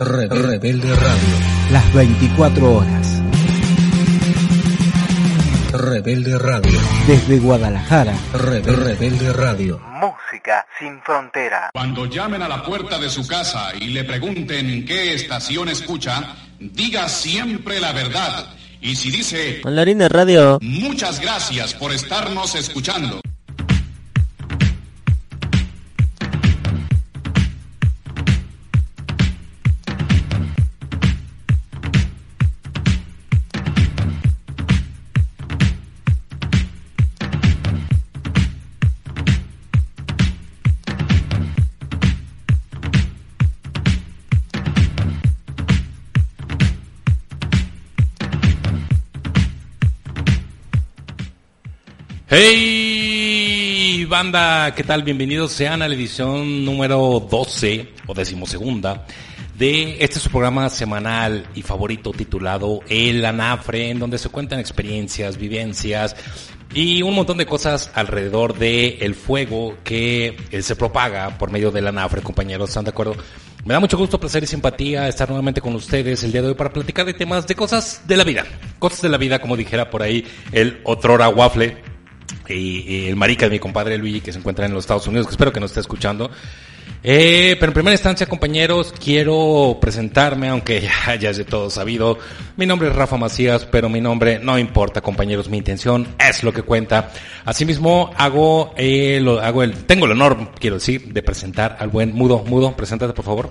Rebelde Radio. Las 24 horas. Rebelde Radio. Desde Guadalajara. Rebelde Radio. Música sin frontera. Cuando llamen a la puerta de su casa y le pregunten qué estación escucha, diga siempre la verdad. Y si dice, Mandarina Radio. muchas gracias por estarnos escuchando. Hey, banda, ¿qué tal? Bienvenidos sean a la edición número 12 o decimosegunda de este su programa semanal y favorito titulado El Anafre, en donde se cuentan experiencias, vivencias y un montón de cosas alrededor de el fuego que eh, se propaga por medio del Anafre, compañeros, ¿están de acuerdo? Me da mucho gusto, placer y simpatía estar nuevamente con ustedes el día de hoy para platicar de temas de cosas de la vida. Cosas de la vida, como dijera por ahí el otrora waffle y, y el marica de mi compadre Luigi que se encuentra en los Estados Unidos, que espero que nos esté escuchando. Eh, pero en primera instancia, compañeros, quiero presentarme, aunque ya, ya es de todo sabido. Mi nombre es Rafa Macías, pero mi nombre no importa, compañeros. Mi intención es lo que cuenta. Asimismo, hago, eh, lo, hago el, tengo el honor, quiero decir, de presentar al buen Mudo. Mudo, preséntate, por favor.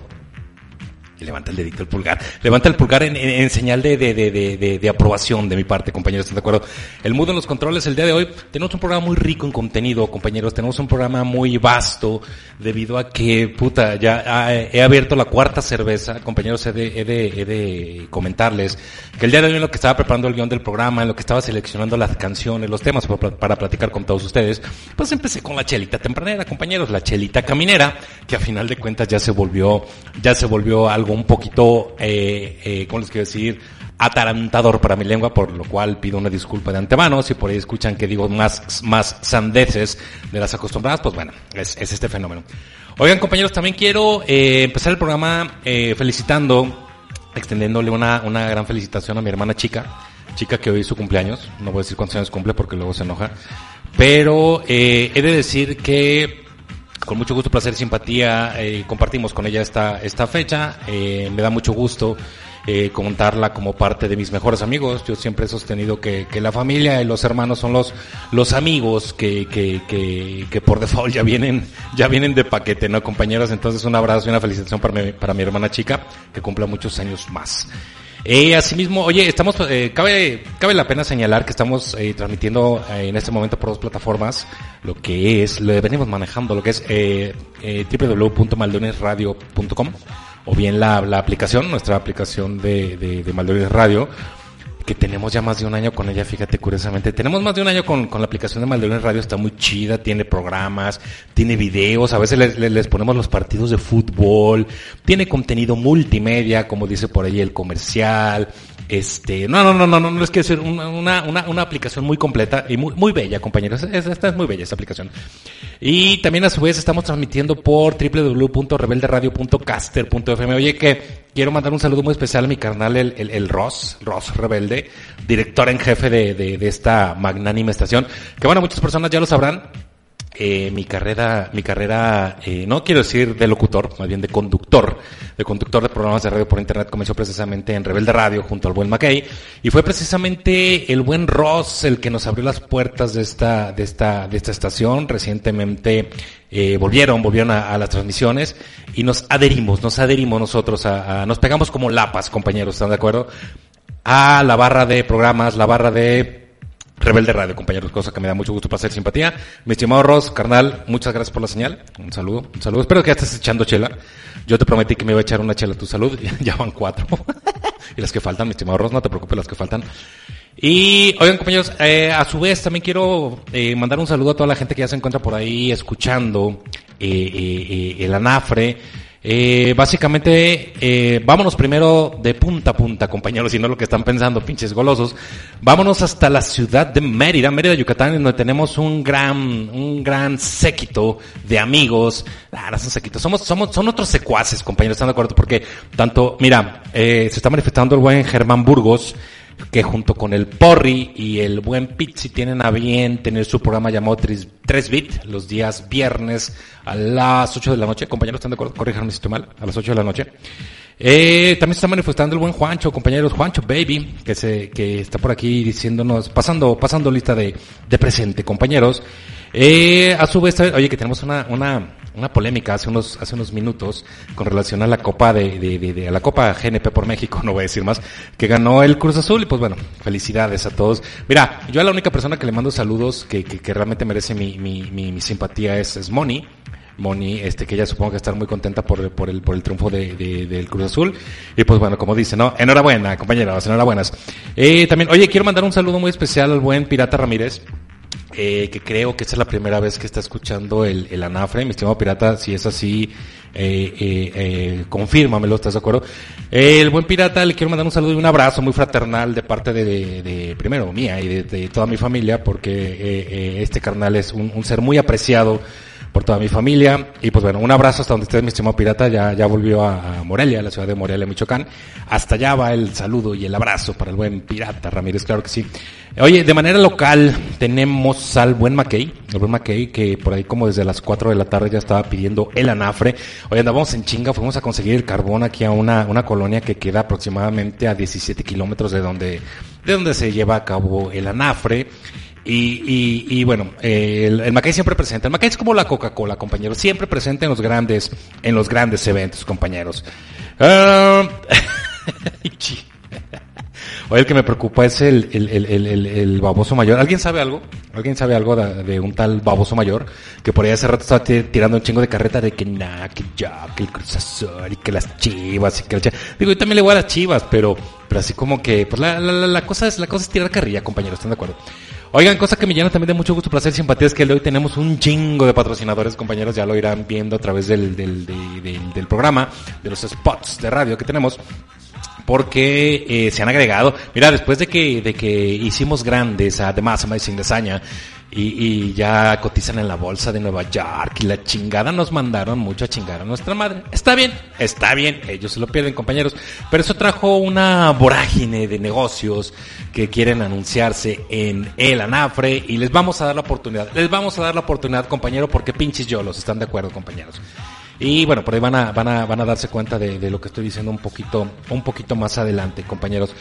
Y levanta el dedito, el pulgar. Levanta el pulgar en, señal de, de, de, de, aprobación de mi parte, compañeros. ¿Están de acuerdo? El mudo en los controles el día de hoy. Tenemos un programa muy rico en contenido, compañeros. Tenemos un programa muy vasto debido a que, puta, ya he abierto la cuarta cerveza. Compañeros, he de, he de, he de comentarles que el día de hoy en lo que estaba preparando el guion del programa, en lo que estaba seleccionando las canciones, los temas para, para platicar con todos ustedes, pues empecé con la chelita tempranera, compañeros, la chelita caminera, que a final de cuentas ya se volvió, ya se volvió algo un poquito, eh, eh, ¿cómo les quiero decir? atarantador para mi lengua, por lo cual pido una disculpa de antemano. Si por ahí escuchan que digo más, más sandeces de las acostumbradas, pues bueno, es, es este fenómeno. Oigan, compañeros, también quiero eh, empezar el programa eh, felicitando, extendiéndole una, una gran felicitación a mi hermana chica, chica que hoy es su cumpleaños. No voy a decir cuántos años cumple porque luego se enoja. Pero eh, he de decir que con mucho gusto, placer y simpatía eh, compartimos con ella esta, esta fecha. Eh, me da mucho gusto eh, contarla como parte de mis mejores amigos. Yo siempre he sostenido que, que la familia y los hermanos son los, los amigos que, que, que, que por default ya vienen, ya vienen de paquete, ¿no, compañeros? Entonces un abrazo y una felicitación para mi, para mi hermana chica, que cumpla muchos años más. Eh, asimismo, oye, estamos, eh, cabe, cabe la pena señalar que estamos eh, transmitiendo eh, en este momento por dos plataformas, lo que es, lo venimos manejando, lo que es eh, eh, www.maldonesradio.com o bien la, la aplicación, nuestra aplicación de, de, de Maldones Radio, que tenemos ya más de un año con ella, fíjate curiosamente. Tenemos más de un año con, con la aplicación de Maldones Radio, está muy chida, tiene programas, tiene videos, a veces les- les ponemos los partidos de fútbol, tiene contenido multimedia, como dice por ahí el comercial, este, no, no, no, no, no, no es que es una, una, una, aplicación muy completa y muy, muy bella, compañeros. Es- Esta es muy bella, esta aplicación. Y también a su vez estamos transmitiendo por www.rebelderadio.caster.fm. Oye, que quiero mandar un saludo muy especial a mi carnal, el, el, el Ross, Ross Rebelde, director en jefe de, de, de esta magnánima estación. Que bueno, muchas personas ya lo sabrán. Eh, mi carrera, mi carrera, eh, no quiero decir de locutor, más bien de conductor, de conductor de programas de radio por internet, comenzó precisamente en Rebelde Radio junto al buen McKay, y fue precisamente el buen Ross el que nos abrió las puertas de esta, de esta, de esta estación. Recientemente eh, volvieron, volvieron a, las transmisiones y nos adherimos, nos adherimos nosotros a, a- nos pegamos como lapas, compañeros, ¿están de acuerdo? A la barra de programas, la barra de Rebelde Radio, compañeros, cosa que me da mucho gusto, placer, simpatía. Mi estimado Ross, carnal, muchas gracias por la señal. Un saludo, un saludo. Espero que ya estés echando chela. Yo te prometí que me iba a echar una chela a tu salud. Ya van cuatro. y las que faltan, mi estimado Ross, no te preocupes, las que faltan. Y, oigan, compañeros, eh, a su vez también quiero eh, mandar un saludo a toda la gente que ya se encuentra por ahí escuchando eh, eh, eh, el anafre. Eh, básicamente, eh, vámonos primero de punta a punta, compañeros, y no lo que están pensando, pinches golosos. Vámonos hasta la ciudad de Mérida, Mérida, Yucatán, donde tenemos un gran, un gran séquito de amigos. Ah, no son séquitos, somos, somos, son otros secuaces, compañeros, ¿están de acuerdo? Porque tanto, mira, eh, se está manifestando el buen Germán Burgos, que junto con el Porri y el buen Pizzi tienen a bien tener su programa llamado 3, Bit los días viernes a las 8 de la noche. Compañeros, ¿están de acuerdo? Corríjanme si estoy mal, a las 8 de la noche. Eh, también se está manifestando el buen Juancho, compañeros, Juancho Baby, que se, que está por aquí diciéndonos, pasando, pasando lista de, de presente, compañeros. Eh, a su vez, oye, que tenemos una, una, una polémica hace unos, hace unos minutos con relación a la Copa de, de, de, a la Copa GNP por México, no voy a decir más, que ganó el Cruz Azul y pues bueno, felicidades a todos. Mira, yo a la única persona que le mando saludos que, que, que realmente merece mi, mi, mi, mi simpatía es, es Moni. Moni, este, que ella supongo que estar muy contenta por, por el, por el triunfo de, de, del Cruz Azul. Y pues bueno, como dice, ¿no? Enhorabuena, compañeros, enhorabuenas. Eh, también, oye, quiero mandar un saludo muy especial al buen Pirata Ramírez. Eh, que creo que esta es la primera vez que está escuchando el, el anafre, mi estimado pirata, si es así, eh, eh, eh, confírmamelo, ¿estás de acuerdo? Eh, el buen pirata, le quiero mandar un saludo y un abrazo muy fraternal de parte de, de, primero, mía y de, toda mi familia, porque eh, eh, este carnal es un ser muy apreciado por toda mi familia. Y pues bueno, un abrazo hasta donde esté mi estimado pirata. Ya, ya volvió a, a Morelia, la ciudad de Morelia, Michoacán. Hasta allá va el saludo y el abrazo para el buen pirata Ramírez, claro que sí. Oye, de manera local tenemos al buen Mackey, el buen Mackey que por ahí como desde las 4 de la tarde ya estaba pidiendo el anafre. Oye, andábamos en chinga, fuimos a conseguir carbón aquí a una, una colonia que queda aproximadamente a 17 kilómetros de donde, de donde se lleva a cabo el anafre. Y, y, y bueno, eh, el, el Mackay siempre presente. El Mackay es como la Coca-Cola, compañeros. Siempre presente en los grandes, en los grandes eventos, compañeros. Uh, Oye, el que me preocupa es el, el, el, el, el baboso mayor. ¿Alguien sabe algo? ¿Alguien sabe algo de, un tal baboso mayor? Que por ahí hace rato estaba tirando un chingo de carreta de que nada, que ya, que el Cruz y que las chivas y que la chivas. Digo, yo también le voy a las chivas, pero, pero así como que, pues la, la cosa es, la cosa es tirar carrilla, compañeros, ¿están de acuerdo? Oigan, cosa que me llena también de mucho gusto, placer y simpatía es que hoy tenemos un chingo de patrocinadores, compañeros, ya lo irán viendo a través del, del, del, del, programa, de los spots de radio que tenemos porque eh, se han agregado. Mira, después de que, de que hicimos grandes a The Mass Amazing Desaña y, y ya cotizan en la bolsa de Nueva York y la chingada nos mandaron mucho a chingar a nuestra madre. Está bien, está bien, ellos se lo pierden, compañeros, pero eso trajo una vorágine de negocios que quieren anunciarse en el anafre y les vamos a dar la oportunidad. Les vamos a dar la oportunidad, compañero, porque pinches yo los están de acuerdo, compañeros. Y bueno, por ahí van a, van a, van a darse cuenta de, de, lo que estoy diciendo un poquito, un poquito más adelante, compañeros.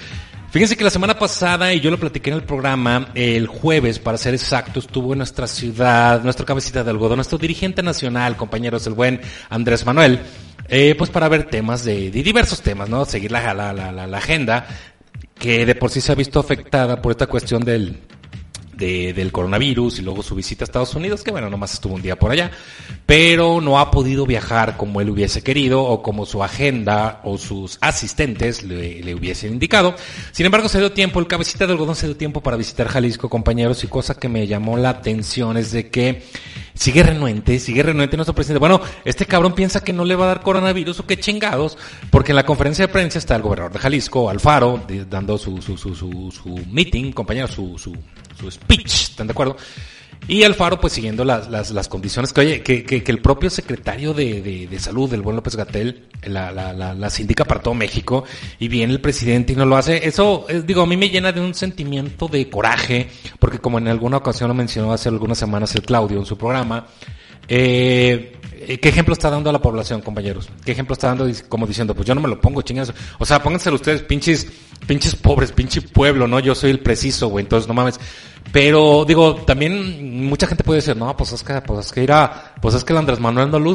Fíjense que la semana pasada, y yo lo platiqué en el programa, el jueves, para ser exacto, estuvo en nuestra ciudad, nuestra cabecita de algodón, nuestro dirigente nacional, compañeros, el buen Andrés Manuel, eh, pues para ver temas de, de diversos temas, ¿no? Seguir la, la, la, la agenda, que de por sí se ha visto afectada por esta cuestión del, de, del coronavirus y luego su visita a Estados Unidos, que bueno, nomás estuvo un día por allá, pero no ha podido viajar como él hubiese querido o como su agenda o sus asistentes le, hubiesen indicado. Sin embargo, se dio tiempo, el cabecita de algodón se dio tiempo para visitar Jalisco, compañeros, y cosa que me llamó la atención es de que sigue renuente, sigue renuente nuestro presidente. Bueno, este cabrón piensa que no le va a dar coronavirus o qué chingados, porque en la conferencia de prensa está el gobernador de Jalisco, Alfaro, dando su, su, su, su, su meeting, compañero, su, su, su speech, ¿están de acuerdo? Y Alfaro, pues siguiendo las, las, las condiciones que, oye, que, que, que el propio secretario de, de, de, salud, el buen López Gatel, la, la, la, las indica para todo México, y viene el presidente y no lo hace. Eso, es, digo, a mí me llena de un sentimiento de coraje, porque como en alguna ocasión lo mencionó hace algunas semanas el Claudio en su programa, eh, ¿Qué ejemplo está dando a la población, compañeros? ¿Qué ejemplo está dando como diciendo, pues yo no me lo pongo, chingados? O sea, pónganselo ustedes, pinches, pinches pobres, pinche pueblo, ¿no? Yo soy el preciso, güey, entonces no mames. Pero, digo, también mucha gente puede decir, no, pues es que, pues es que irá, pues es que el Andrés Manuel no lo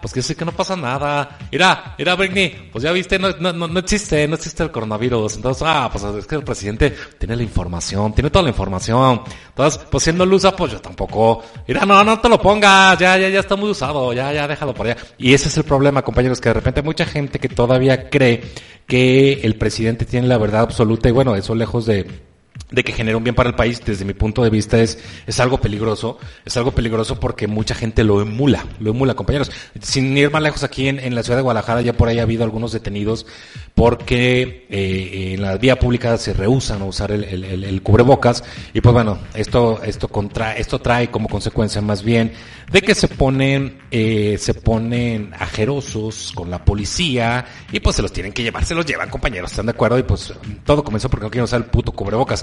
pues que sí que no pasa nada. Irá, irá, Bernie, pues ya viste, no, no, no existe, no existe el coronavirus. Entonces, ah, pues es que el presidente tiene la información, tiene toda la información. Entonces, pues si no lo pues yo tampoco. Irá, no, no te lo pongas, ya, ya, ya está muy usado, ya, ya, déjalo por allá. Y ese es el problema, compañeros, que de repente mucha gente que todavía cree que el presidente tiene la verdad absoluta y bueno, eso lejos de, de que genere un bien para el país, desde mi punto de vista es, es algo peligroso. Es algo peligroso porque mucha gente lo emula, lo emula, compañeros. Sin ir más lejos, aquí en, en la ciudad de Guadalajara ya por ahí ha habido algunos detenidos porque eh, en la vía pública se rehusan a usar el, el- el- el cubrebocas y pues bueno, esto, esto contra, esto trae como consecuencia más bien de que se ponen, eh, se ponen ajerosos con la policía y pues se los tienen que llevar, se los llevan compañeros, ¿están de acuerdo? Y pues todo comenzó porque no quieren usar el puto cubrebocas.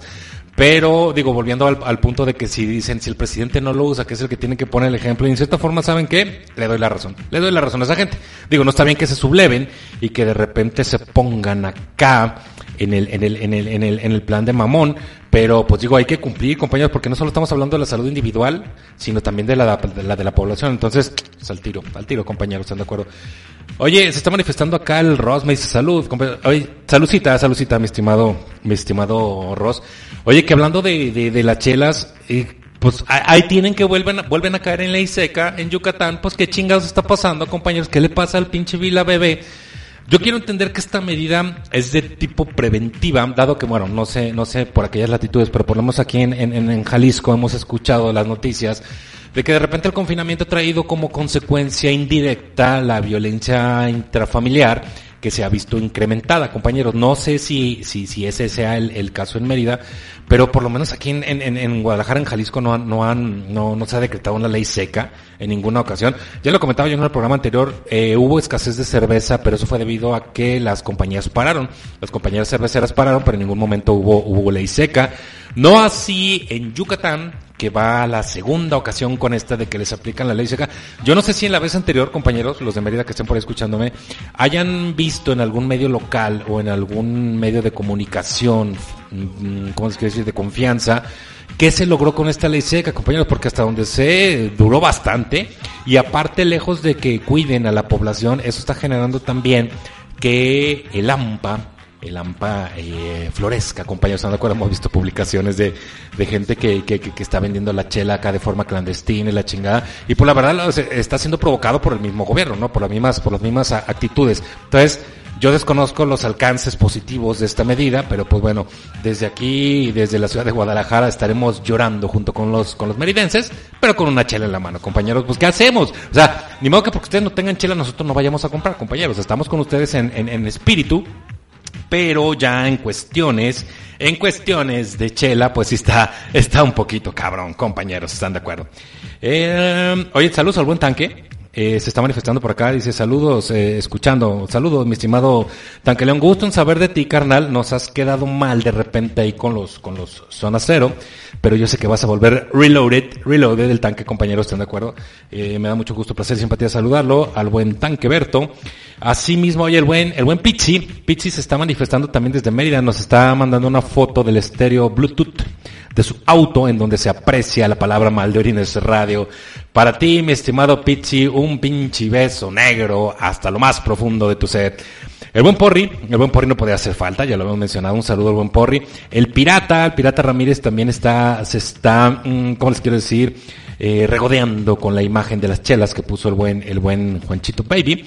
Pero digo, volviendo al, punto de que si dicen, si el presidente no lo usa, que es el que tiene que poner el ejemplo, y en cierta forma, ¿saben qué? Le doy la razón. Le doy la razón a esa gente. Digo, no está bien que se subleven y que de repente se pongan acá en el, en el, en el, en el, en el plan de mamón, pero pues digo, hay que cumplir, compañeros, porque no solo estamos hablando de la salud individual, sino también de la de la, la población. Entonces, pues, al tiro, al tiro, compañeros, ¿están de acuerdo? Oye, se está manifestando acá el Ross, me dice salud, compa- oye, saludcita, saludcita, mi estimado, mi estimado Ross. Oye, que hablando de, de, de las chelas, eh, pues ahí tienen que vuelven, vuelven a caer en ley seca en Yucatán, pues qué chingados está pasando, compañeros, qué le pasa al pinche Vila Bebé. Yo quiero entender que esta medida es de tipo preventiva, dado que, bueno, no sé, no sé por aquellas latitudes, pero por lo menos aquí en, en, en Jalisco hemos escuchado las noticias de que de repente el confinamiento ha traído como consecuencia indirecta la violencia intrafamiliar que se ha visto incrementada, compañeros. No sé si, si, si ese sea el, el caso en Mérida, pero por lo menos aquí en, en, en Guadalajara, en Jalisco, no, han- no, han, no, no se ha decretado una ley seca en ninguna ocasión. Ya lo comentaba yo en el programa anterior, eh, hubo escasez de cerveza, pero eso fue debido a que las compañías pararon. Las compañías cerveceras pararon, pero en ningún momento hubo, hubo ley seca. No así en Yucatán, que va a la segunda ocasión con esta de que les aplican la ley seca. Yo no sé si en la vez anterior, compañeros, los de Mérida que estén por ahí escuchándome, hayan visto en algún medio local o en algún medio de comunicación, mm, ¿cómo se quiere decir?, de confianza, ¿Qué se logró con esta ley seca, compañeros? Porque hasta donde sé, duró bastante. Y aparte, lejos de que cuiden a la población, eso está generando también que el AMPA, el AMPA eh, florezca, compañeros. ¿Están de acuerdo? Hemos visto publicaciones de, de gente que, que, que- está vendiendo la chela acá de forma clandestina y la chingada. Y por la verdad, está siendo provocado por el mismo gobierno, ¿no? Por las mismas, por las mismas a- actitudes. Entonces, yo desconozco los alcances positivos de esta medida, pero pues bueno, desde aquí, desde la ciudad de Guadalajara, estaremos llorando junto con los, con los meridenses, pero con una chela en la mano, compañeros. Pues, ¿qué hacemos? O sea, ni modo que porque ustedes no tengan chela, nosotros no vayamos a comprar, compañeros. Estamos con ustedes en, en, en espíritu, pero ya en cuestiones, en cuestiones de chela, pues sí está, está un poquito cabrón, compañeros, ¿están de acuerdo? Eh, oye, saludos al buen tanque. Eh, se está manifestando por acá, dice saludos, eh, escuchando, saludos, mi estimado Tanque León, gusto en saber de ti, carnal, nos has quedado mal de repente ahí con los, con los zona cero, pero yo sé que vas a volver reloaded, reloaded del tanque, compañeros, ¿están de acuerdo? Eh, me da mucho gusto, placer y simpatía saludarlo, al buen tanque Berto, Asimismo, oye, el buen, el buen Pizzi, Pizzi se está manifestando también desde Mérida, nos está mandando una foto del estéreo Bluetooth de su auto en donde se aprecia la palabra mal de orines radio. Para ti, mi estimado Pizzi, un pinche beso negro hasta lo más profundo de tu ser. El buen Porri, el buen Porri no podía hacer falta, ya lo hemos mencionado, un saludo al buen Porri. El pirata, el pirata Ramírez también está, se está, mm, ¿cómo les quiero decir? Eh, regodeando con la imagen de las chelas que puso el buen, el buen Juanchito Baby.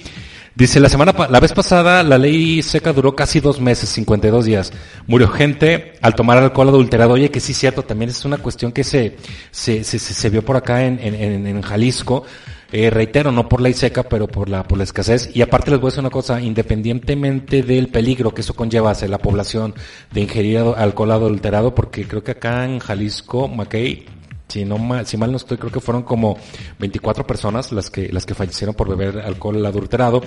Dice, la semana, la vez pasada la ley seca duró casi dos meses, 52 días. Murió gente al tomar alcohol adulterado. Oye, que sí, cierto, también es una cuestión que se, se, se, se- se vio por acá en, en, en, en Jalisco. Eh, reitero, no por ley seca, pero por la, por la escasez. Y aparte les voy a decir una cosa, independientemente del peligro que eso conlleva hacia la población de ingerir alcohol adulterado, porque creo que acá en Jalisco, Mackay, si no mal, si mal no estoy, creo que fueron como 24 personas las que, las que fallecieron por beber alcohol adulterado.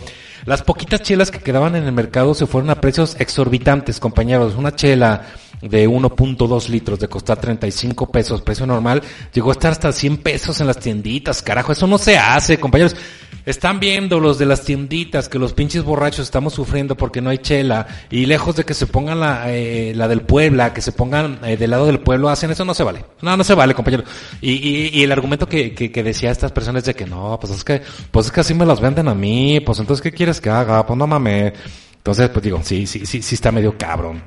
Las poquitas chelas que quedaban en el mercado se fueron a precios exorbitantes, compañeros. Una chela de 1.2 litros de costar 35 pesos, precio normal, llegó a estar hasta 100 pesos en las tienditas, carajo, eso no se hace, compañeros. Están viendo los de las tienditas que los pinches borrachos estamos sufriendo porque no hay chela y lejos de que se pongan la, eh, la del Puebla, que se pongan eh, del lado del pueblo, hacen eso, no se vale. No, no se vale, compañero. Y, y, y el argumento que, que, que decía estas personas de que no, pues es que, pues es que así me las venden a mí, pues entonces ¿qué quieres que haga? Pues no mames. Entonces, pues digo, sí, sí, sí, sí está medio cabrón.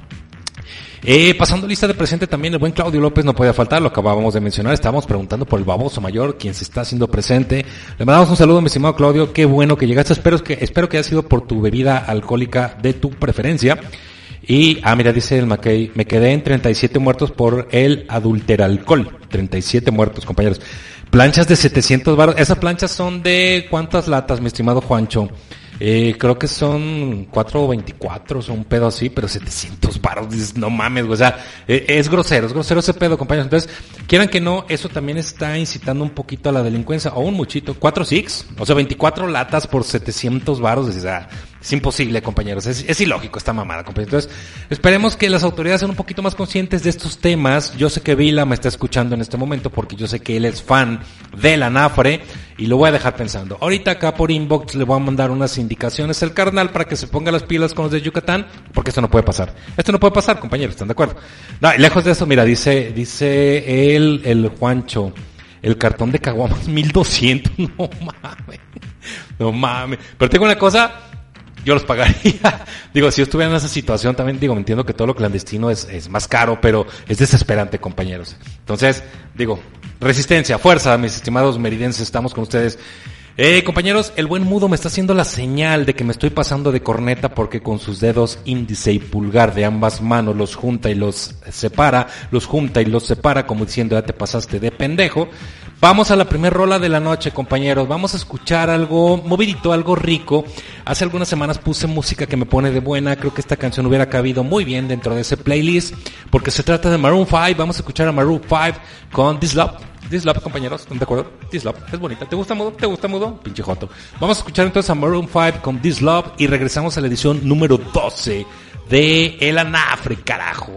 Eh, pasando lista de presente también el buen Claudio López no podía faltar, lo acabábamos de mencionar, estábamos preguntando por el baboso mayor, quien se está haciendo presente. Le mandamos un saludo, mi estimado Claudio, qué bueno que llegaste, espero que, espero que haya sido por tu bebida alcohólica de tu preferencia. Y, ah, mira, dice el McKay, me quedé en 37 muertos por el adulteralcohol. 37 muertos, compañeros. Planchas de 700 baros. Esas planchas son de cuántas latas, mi estimado Juancho. Eh, creo que son 424, son un pedo así, pero 700 baros, dices, no mames, güey, o sea, eh, es grosero, es grosero ese pedo, compañeros. Entonces, quieran que no, eso también está incitando un poquito a la delincuencia, o un muchito, 4 six, o sea, 24 latas por 700 baros, o sea, es imposible, compañeros. Es, ilógico esta mamada, compañeros. Entonces, esperemos que las autoridades sean un poquito más conscientes de estos temas. Yo sé que Vila me está escuchando en este momento porque yo sé que él es fan de la NAFRE y lo voy a dejar pensando. Ahorita acá por inbox le voy a mandar unas indicaciones al carnal para que se ponga las pilas con los de Yucatán porque esto no puede pasar. Esto no puede pasar, compañeros, ¿están de acuerdo? No, lejos de eso, mira, dice, dice él, el Juancho, el cartón de Caguamas 1200, no mames. No mames. Pero tengo una cosa, yo los pagaría. digo, si yo estuviera en esa situación también, digo, me entiendo que todo lo clandestino es, es más caro, pero es desesperante, compañeros. Entonces, digo, resistencia, fuerza, mis estimados meridenses, estamos con ustedes. Eh, compañeros, el buen mudo me está haciendo la señal de que me estoy pasando de corneta porque con sus dedos índice y pulgar de ambas manos los junta y los separa, los junta y los separa como diciendo ya te pasaste de pendejo. Vamos a la primer rola de la noche, compañeros. Vamos a escuchar algo movidito, algo rico. Hace algunas semanas puse música que me pone de buena. Creo que esta canción hubiera cabido muy bien dentro de ese playlist porque se trata de Maroon 5. Vamos a escuchar a Maroon 5 con This Love. This Love, compañeros, ¿están de acuerdo? This Love, es bonita. ¿Te gusta mudo? ¿Te gusta mudo? Pinche joto. Vamos a escuchar entonces a Maroon 5 con This Love y regresamos a la edición número 12 de El Anafre, carajo.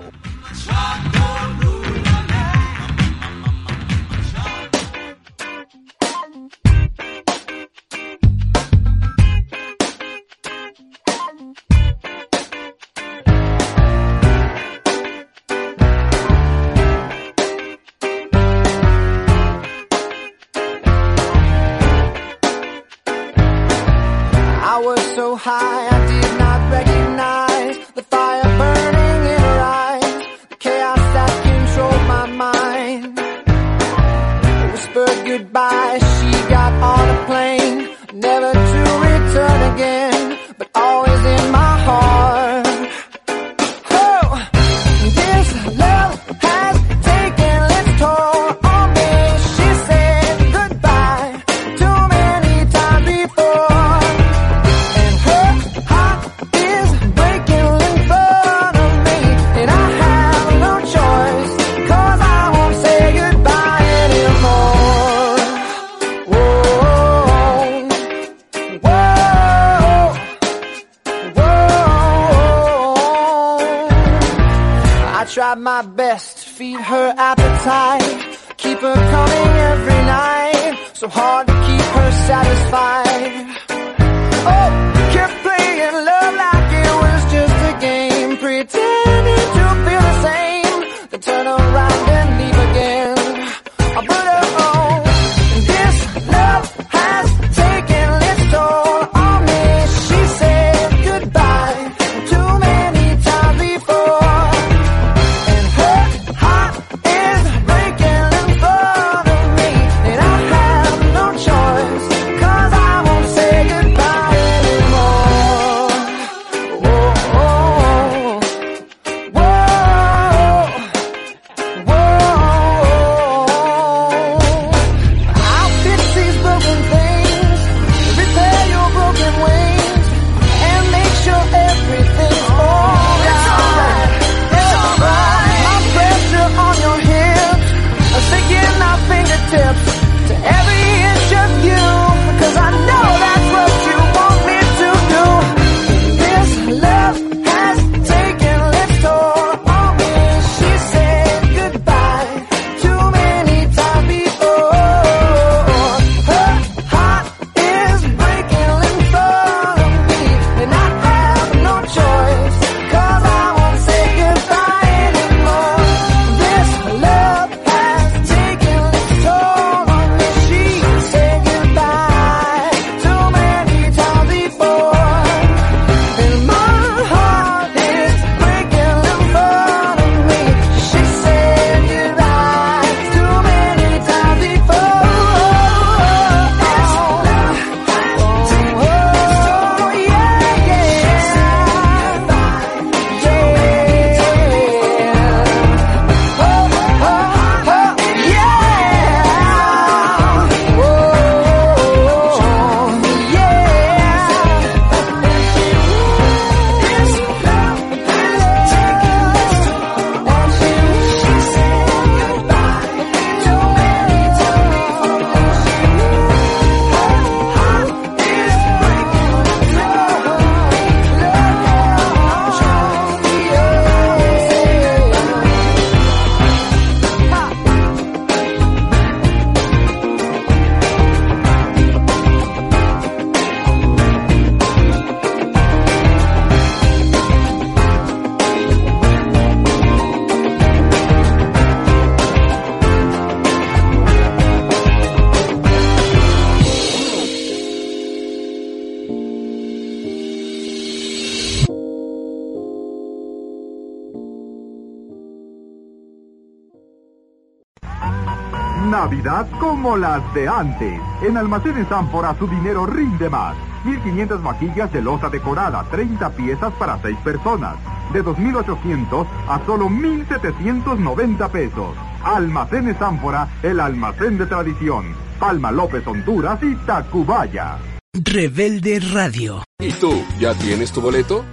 Las de antes. En Almacenes Ánfora su dinero rinde más. 1500 vaquillas de losa decorada, 30 piezas para 6 personas. De 2800 a solo 1790 pesos. Almacenes Ánfora, el almacén de tradición. Palma López Honduras y Tacubaya. Rebelde Radio. ¿Y tú, ya tienes tu boleto?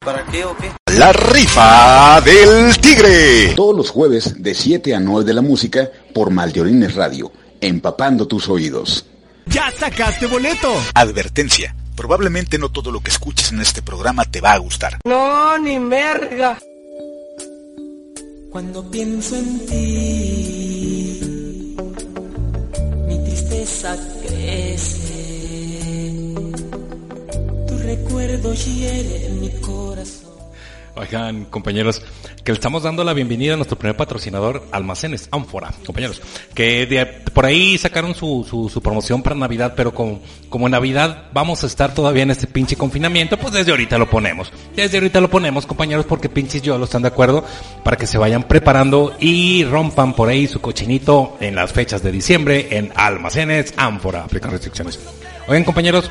¿Para qué o qué? La rifa del tigre. Todos los jueves de 7 a 9 de la música por Maldeolines Radio, empapando tus oídos. ¡Ya sacaste boleto! Advertencia. Probablemente no todo lo que escuches en este programa te va a gustar. No, ni merga. Cuando pienso en ti, mi tristeza crece. Tu recuerdo hiere mi corazón. Oigan, compañeros, que le estamos dando la bienvenida a nuestro primer patrocinador, Almacenes Ánfora, compañeros, que por ahí sacaron su, su, promoción para Navidad, pero como, como Navidad vamos a estar todavía en este pinche confinamiento, pues desde ahorita lo ponemos. Desde ahorita lo ponemos, compañeros, porque pinches yo lo están de acuerdo, para que se vayan preparando y rompan por ahí su cochinito en las fechas de diciembre en Almacenes Ánfora. Aplican restricciones. Oigan, compañeros,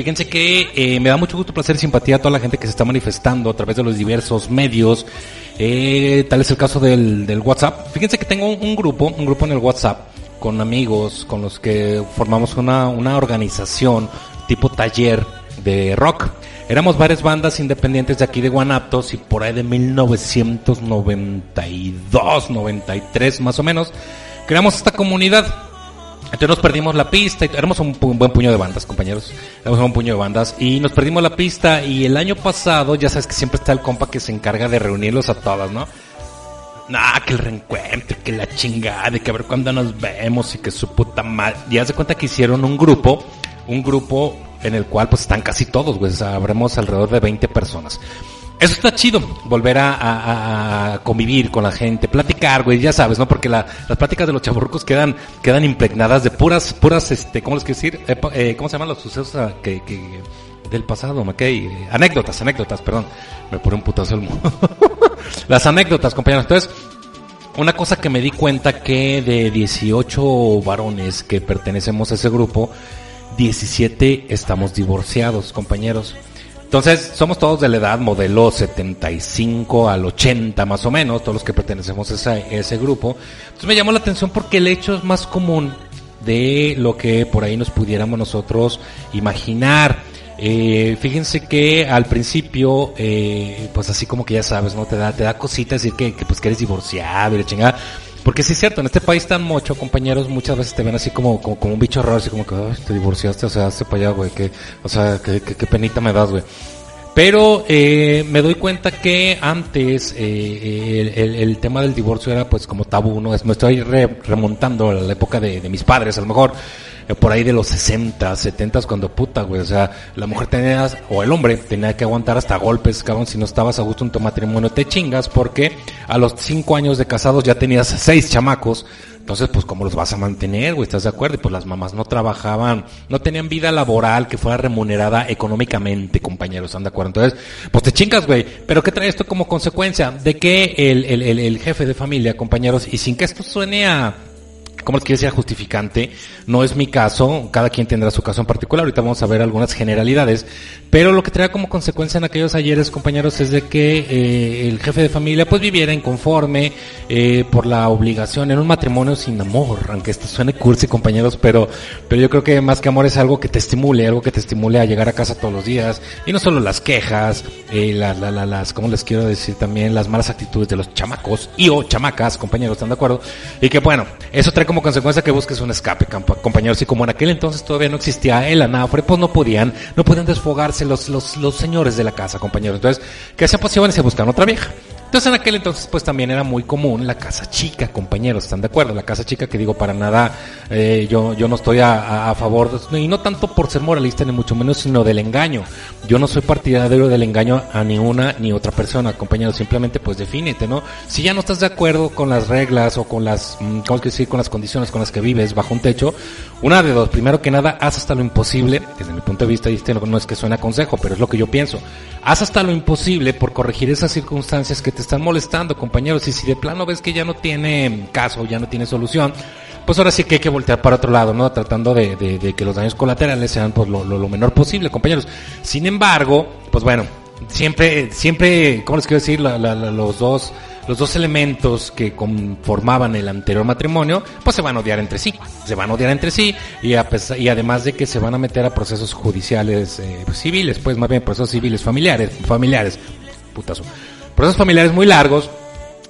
Fíjense que eh, me da mucho gusto, placer y simpatía a toda la gente que se está manifestando a través de los diversos medios. Eh, tal es el caso del, WhatsApp. Fíjense que tengo un, grupo, un grupo en el WhatsApp con amigos con los que formamos una, una organización tipo taller de rock. Éramos varias bandas independientes de aquí de Guanatos y por ahí de 1992, 93 más o menos, creamos esta comunidad. Entonces nos perdimos la pista, y éramos un, buen puño de bandas, compañeros. Éramos un puño de bandas y nos perdimos la pista y el año pasado, ya sabes que siempre está el compa que se encarga de reunirlos a todas, ¿no? Nah, que el reencuentro, que la chingada, de que a ver cuándo nos vemos y que su puta madre. Y haz de cuenta que hicieron un grupo, un grupo en el cual pues están casi todos, güey, habremos alrededor de 20 personas. Eso está chido, volver a, convivir con la gente, platicar, güey, ya sabes, ¿no? Porque la, las pláticas de los chaburrucos quedan, quedan impregnadas de puras, puras, este, ¿cómo les quiero decir? Eh, ¿Cómo se llaman los sucesos ah, que, del pasado, McKay? Eh, anécdotas, anécdotas, perdón. Me pone un putazo el mundo. las anécdotas, compañeros. Entonces, una cosa que me di cuenta que de 18 varones que pertenecemos a ese grupo, 17 estamos divorciados, compañeros. Entonces, somos todos de la edad modelo 75 al 80 más o menos, todos los que pertenecemos a ese, grupo. Entonces me llamó la atención porque el hecho es más común de lo que por ahí nos pudiéramos nosotros imaginar. Eh, fíjense que al principio, eh, pues así como que ya sabes, ¿no? Te da, te da cosita decir que, que pues que eres divorciado y la chingada. Porque sí es cierto, en este país tan mucho, compañeros, muchas veces te ven así como, como, como un bicho raro, así como que, Ay, te divorciaste, o sea, hazte para allá, güey, que, o sea, que, que, que penita me das, güey. Pero eh, me doy cuenta que antes eh, el, el, el, tema del divorcio era pues como tabú, ¿no? Me estoy re, remontando a la época de, de, mis padres, a lo mejor eh, por ahí de los 60, 70 cuando puta, güey, o sea, la mujer tenía, o el hombre tenía que aguantar hasta golpes, cabrón, si no estabas a gusto en tu matrimonio te chingas porque a los 5 años de casados ya tenías seis chamacos, entonces, pues, ¿cómo los vas a mantener, güey? ¿Estás de acuerdo? Y pues las mamás no trabajaban, no tenían vida laboral que fuera remunerada económicamente, compañeros, ¿están de acuerdo? Entonces, pues te chingas, güey. Pero ¿qué trae esto como consecuencia? De que el, el, el, el jefe de familia, compañeros, y sin que esto suene a, ¿cómo les quiero decir? Justificante. No es mi caso, cada quien tendrá su caso en particular. Ahorita vamos a ver algunas generalidades. Pero lo que trae como consecuencia en aquellos ayeres, compañeros, es de que eh, el jefe de familia pues viviera inconforme eh, por la obligación en un matrimonio sin amor, aunque esto suene cursi, compañeros, pero, pero yo creo que más que amor es algo que te estimule, algo que te estimule a llegar a casa todos los días. Y no solo las quejas, eh, la, la, la, las, ¿cómo les quiero decir? También las malas actitudes de los chamacos y o chamacas, compañeros, ¿están de acuerdo? Y que bueno, eso trae como consecuencia que busques un escape, compañeros. Y como en aquel entonces todavía no existía el anafre, pues no podían, no podían desfogarse los, los, los señores de la casa, compañeros. Entonces, ¿qué se apasionan se buscan otra vieja? Entonces en aquel entonces pues también era muy común la casa chica, compañeros, ¿están de acuerdo? La casa chica que digo para nada, eh, yo, yo no estoy a, a, favor, y no tanto por ser moralista ni mucho menos, sino del engaño. Yo no soy partidario del engaño a ni una ni otra persona, compañeros, simplemente pues defínete, ¿no? Si ya no estás de acuerdo con las reglas o con las, ¿cómo es que decir? Con las condiciones con las que vives bajo un techo, una de dos, primero que nada, haz hasta lo imposible, desde mi punto de vista, y este no es que suene a consejo, pero es lo que yo pienso, haz hasta lo imposible por corregir esas circunstancias que te están molestando, compañeros, y si de plano ves que ya no tiene caso, ya no tiene solución, pues ahora sí que hay que voltear para otro lado, ¿no? Tratando de que los daños colaterales sean pues lo, lo- lo menor posible, compañeros. Sin embargo, pues bueno, siempre, siempre, ¿cómo les quiero decir? La- la- la- los dos, los dos elementos que conformaban el anterior matrimonio, pues se van a odiar entre sí, se van a odiar entre sí y, a pesar- y además de que se van a meter a procesos judiciales eh, pues, civiles, pues más bien procesos civiles familiares, familiares, putazo, procesos familiares muy largos,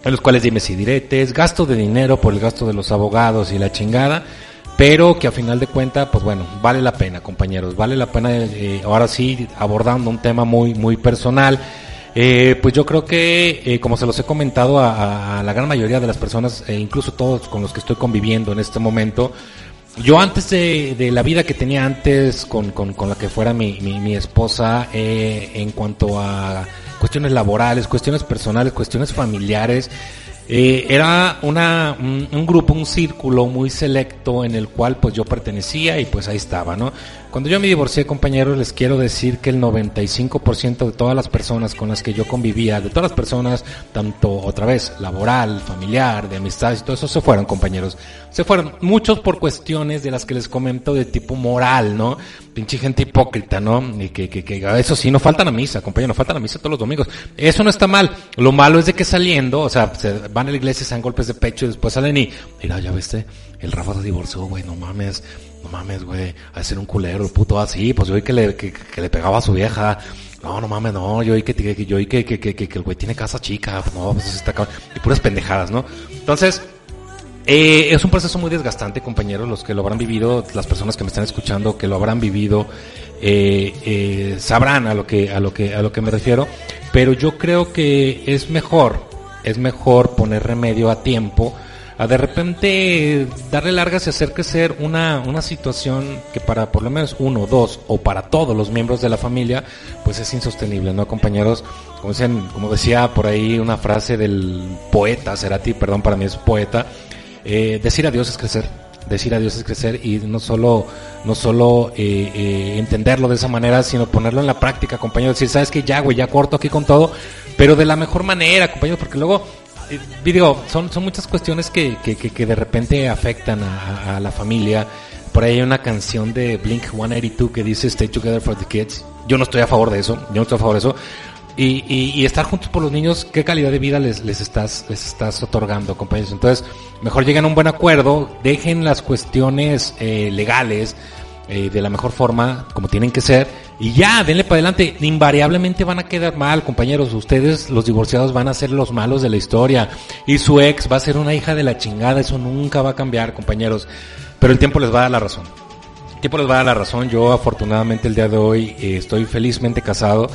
en los cuales dime si diretes, gasto de dinero por el gasto de los abogados y la chingada, pero que a final de cuentas, pues bueno, vale la pena, compañeros, vale la pena, eh, ahora sí, abordando un tema muy, muy personal, eh, pues yo creo que, eh, como se los he comentado a, la gran mayoría de las personas, e incluso todos con los que estoy conviviendo en este momento, yo antes de, la vida que tenía antes con, con- con la que fuera mi, mi- esposa, en cuanto a cuestiones laborales, cuestiones personales, cuestiones familiares, eh, era una, un, un grupo, un círculo muy selecto en el cual pues yo pertenecía y pues ahí estaba, ¿no? Cuando yo me divorcié, compañeros, les quiero decir que el 95% de todas las personas con las que yo convivía, de todas las personas, tanto otra vez laboral, familiar, de amistades y todo eso, se fueron, compañeros. Se fueron muchos por cuestiones de las que les comento de tipo moral, ¿no? Pinche gente hipócrita, ¿no? Y que, que, que eso sí, no faltan a misa, compañeros, no faltan a misa todos los domingos. Eso no está mal. Lo malo es de que saliendo, o sea, se van a la iglesia, se dan golpes de pecho y después salen y, mira, ya viste, el Rafa se divorció, güey, no mames, no mames, güey, a ser un culero, el puto así, pues yo vi que le, que, que le pegaba a su vieja. No, no mames, no, yo vi que, yo vi que, que, que, que el güey tiene casa chica, no, pues está cabrón. Y puras pendejadas, ¿no? Entonces, eh, es un proceso muy desgastante, compañeros, los que lo habrán vivido, las personas que me están escuchando, que lo habrán vivido, eh, eh, sabrán a lo que, a lo que, a lo que me refiero. Pero yo creo que es mejor, es mejor poner remedio a tiempo, a de repente darle largas y hacer crecer una, una situación que para por lo menos uno, dos o para todos los miembros de la familia, pues es insostenible, ¿no, compañeros? Como, como decía por ahí una frase del poeta, Cerati, perdón, para mí es poeta, eh, decir adiós es crecer. Decir adiós es crecer y no solo, no solo eh, eh, entenderlo de esa manera, sino ponerlo en la práctica, compañero. Decir, sabes que ya, güey, ya corto aquí con todo, pero de la mejor manera, compañero, porque luego, digo, son, son muchas cuestiones que, que, que, de repente afectan a, la familia. Por ahí hay una canción de Blink 182 que dice Stay Together for the Kids. Yo no estoy a favor de eso, yo no estoy a favor de eso. Y, y, y estar juntos por los niños, ¿qué calidad de vida les, les, estás, les estás otorgando, compañeros? Entonces, mejor lleguen a un buen acuerdo, dejen las cuestiones eh, legales eh, de la mejor forma, como tienen que ser, y ya, denle para adelante. Invariablemente van a quedar mal, compañeros. Ustedes, los divorciados, van a ser los malos de la historia. Y su ex va a ser una hija de la chingada. Eso nunca va a cambiar, compañeros. Pero el tiempo les va a dar la razón. El tiempo les va a dar la razón. Yo, afortunadamente, el día de hoy eh, estoy felizmente casado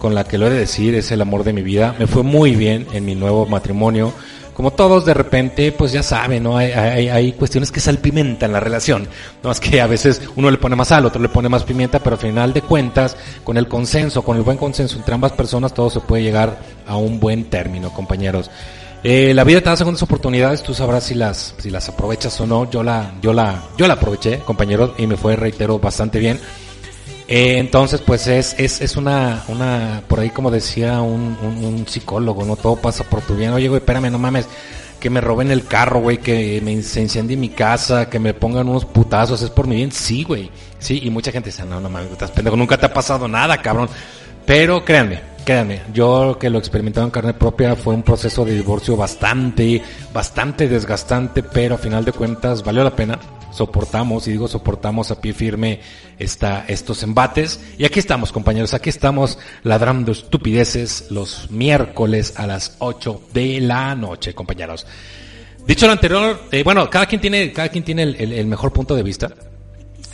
con la que lo he de decir, es el amor de mi vida. Me fue muy bien en mi nuevo matrimonio. Como todos, de repente, pues ya saben, ¿no? Hay, hay, hay cuestiones que salpimentan la relación. No es que a veces uno le pone más sal, otro le pone más pimienta, pero al final de cuentas, con el consenso, con el buen consenso entre ambas personas, todo se puede llegar a un buen término, compañeros. Eh, la vida te da segundas oportunidades, tú sabrás si las, si las aprovechas o no. Yo la, yo la, yo la aproveché, compañeros, y me fue, reitero, bastante bien. Eh, entonces, pues es, es, es una, una, por ahí como decía un, un, psicólogo, no todo pasa por tu bien. Oye, güey, espérame, no mames, que me roben el carro, güey, que me se incendie mi casa, que me pongan unos putazos, es por mi bien. Sí, güey, sí, y mucha gente dice, no, no mames, estás pendejo, nunca te ha pasado nada, cabrón. Pero créanme, créanme, yo que lo he experimentado en carne propia fue un proceso de divorcio bastante, bastante desgastante, pero a final de cuentas valió la pena. Soportamos, y digo soportamos a pie firme esta, estos embates. Y aquí estamos, compañeros, aquí estamos ladrando estupideces los miércoles a las 8 de la noche, compañeros. Dicho lo anterior, eh, bueno, cada quien tiene, cada quien tiene el, mejor punto de vista.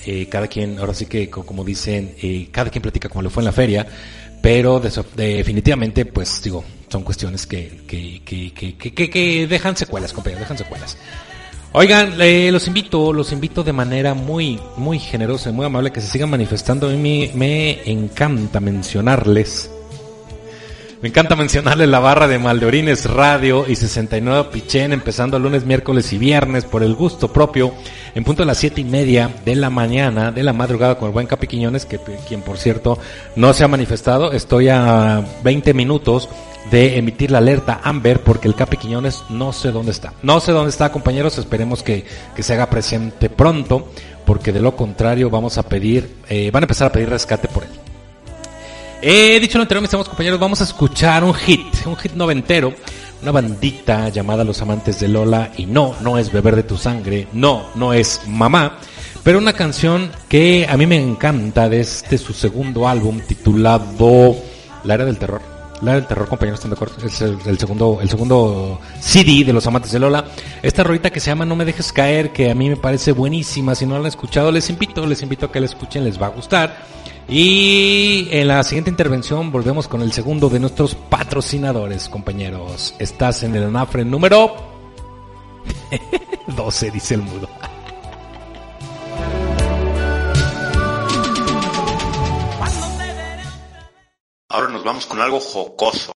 Eh, cada quien, ahora sí que, co- como dicen, eh, cada quien platica como le fue en la feria, pero definitivamente, pues digo, son cuestiones que, que, que, que, dejan secuelas, compañeros, dejan secuelas. Oigan, los invito, los invito de manera muy, muy generosa y muy amable que se sigan manifestando. A mí me encanta mencionarles. Me encanta mencionarle la barra de Maldeorines Radio y 69 Pichén, empezando lunes, miércoles y viernes por el gusto propio, en punto de las siete y media de la mañana, de la madrugada con el buen Capi Quiñones, que quien por cierto no se ha manifestado. Estoy a 20 minutos de emitir la alerta Amber porque el Capi Quiñones no sé dónde está. No sé dónde está, compañeros, esperemos que, que se haga presente pronto, porque de lo contrario vamos a pedir, eh, van a empezar a pedir rescate por él. He dicho lo anterior, mis amados compañeros, vamos a escuchar un hit, un hit noventero, una bandita llamada Los Amantes de Lola, y no, no es Beber de tu Sangre, no, no es Mamá, pero una canción que a mí me encanta de este su segundo álbum titulado La Era del Terror. La Era del Terror, compañeros, ¿están de acuerdo? Es el, el segundo, el segundo CD de Los Amantes de Lola. Esta rolita que se llama No me dejes caer, que a mí me parece buenísima. Si no la han escuchado, les invito, les invito a que la escuchen, les va a gustar. Y en la siguiente intervención volvemos con el segundo de nuestros patrocinadores, compañeros. Estás en el anafre número 12, dice el mudo. Ahora nos vamos con algo jocoso.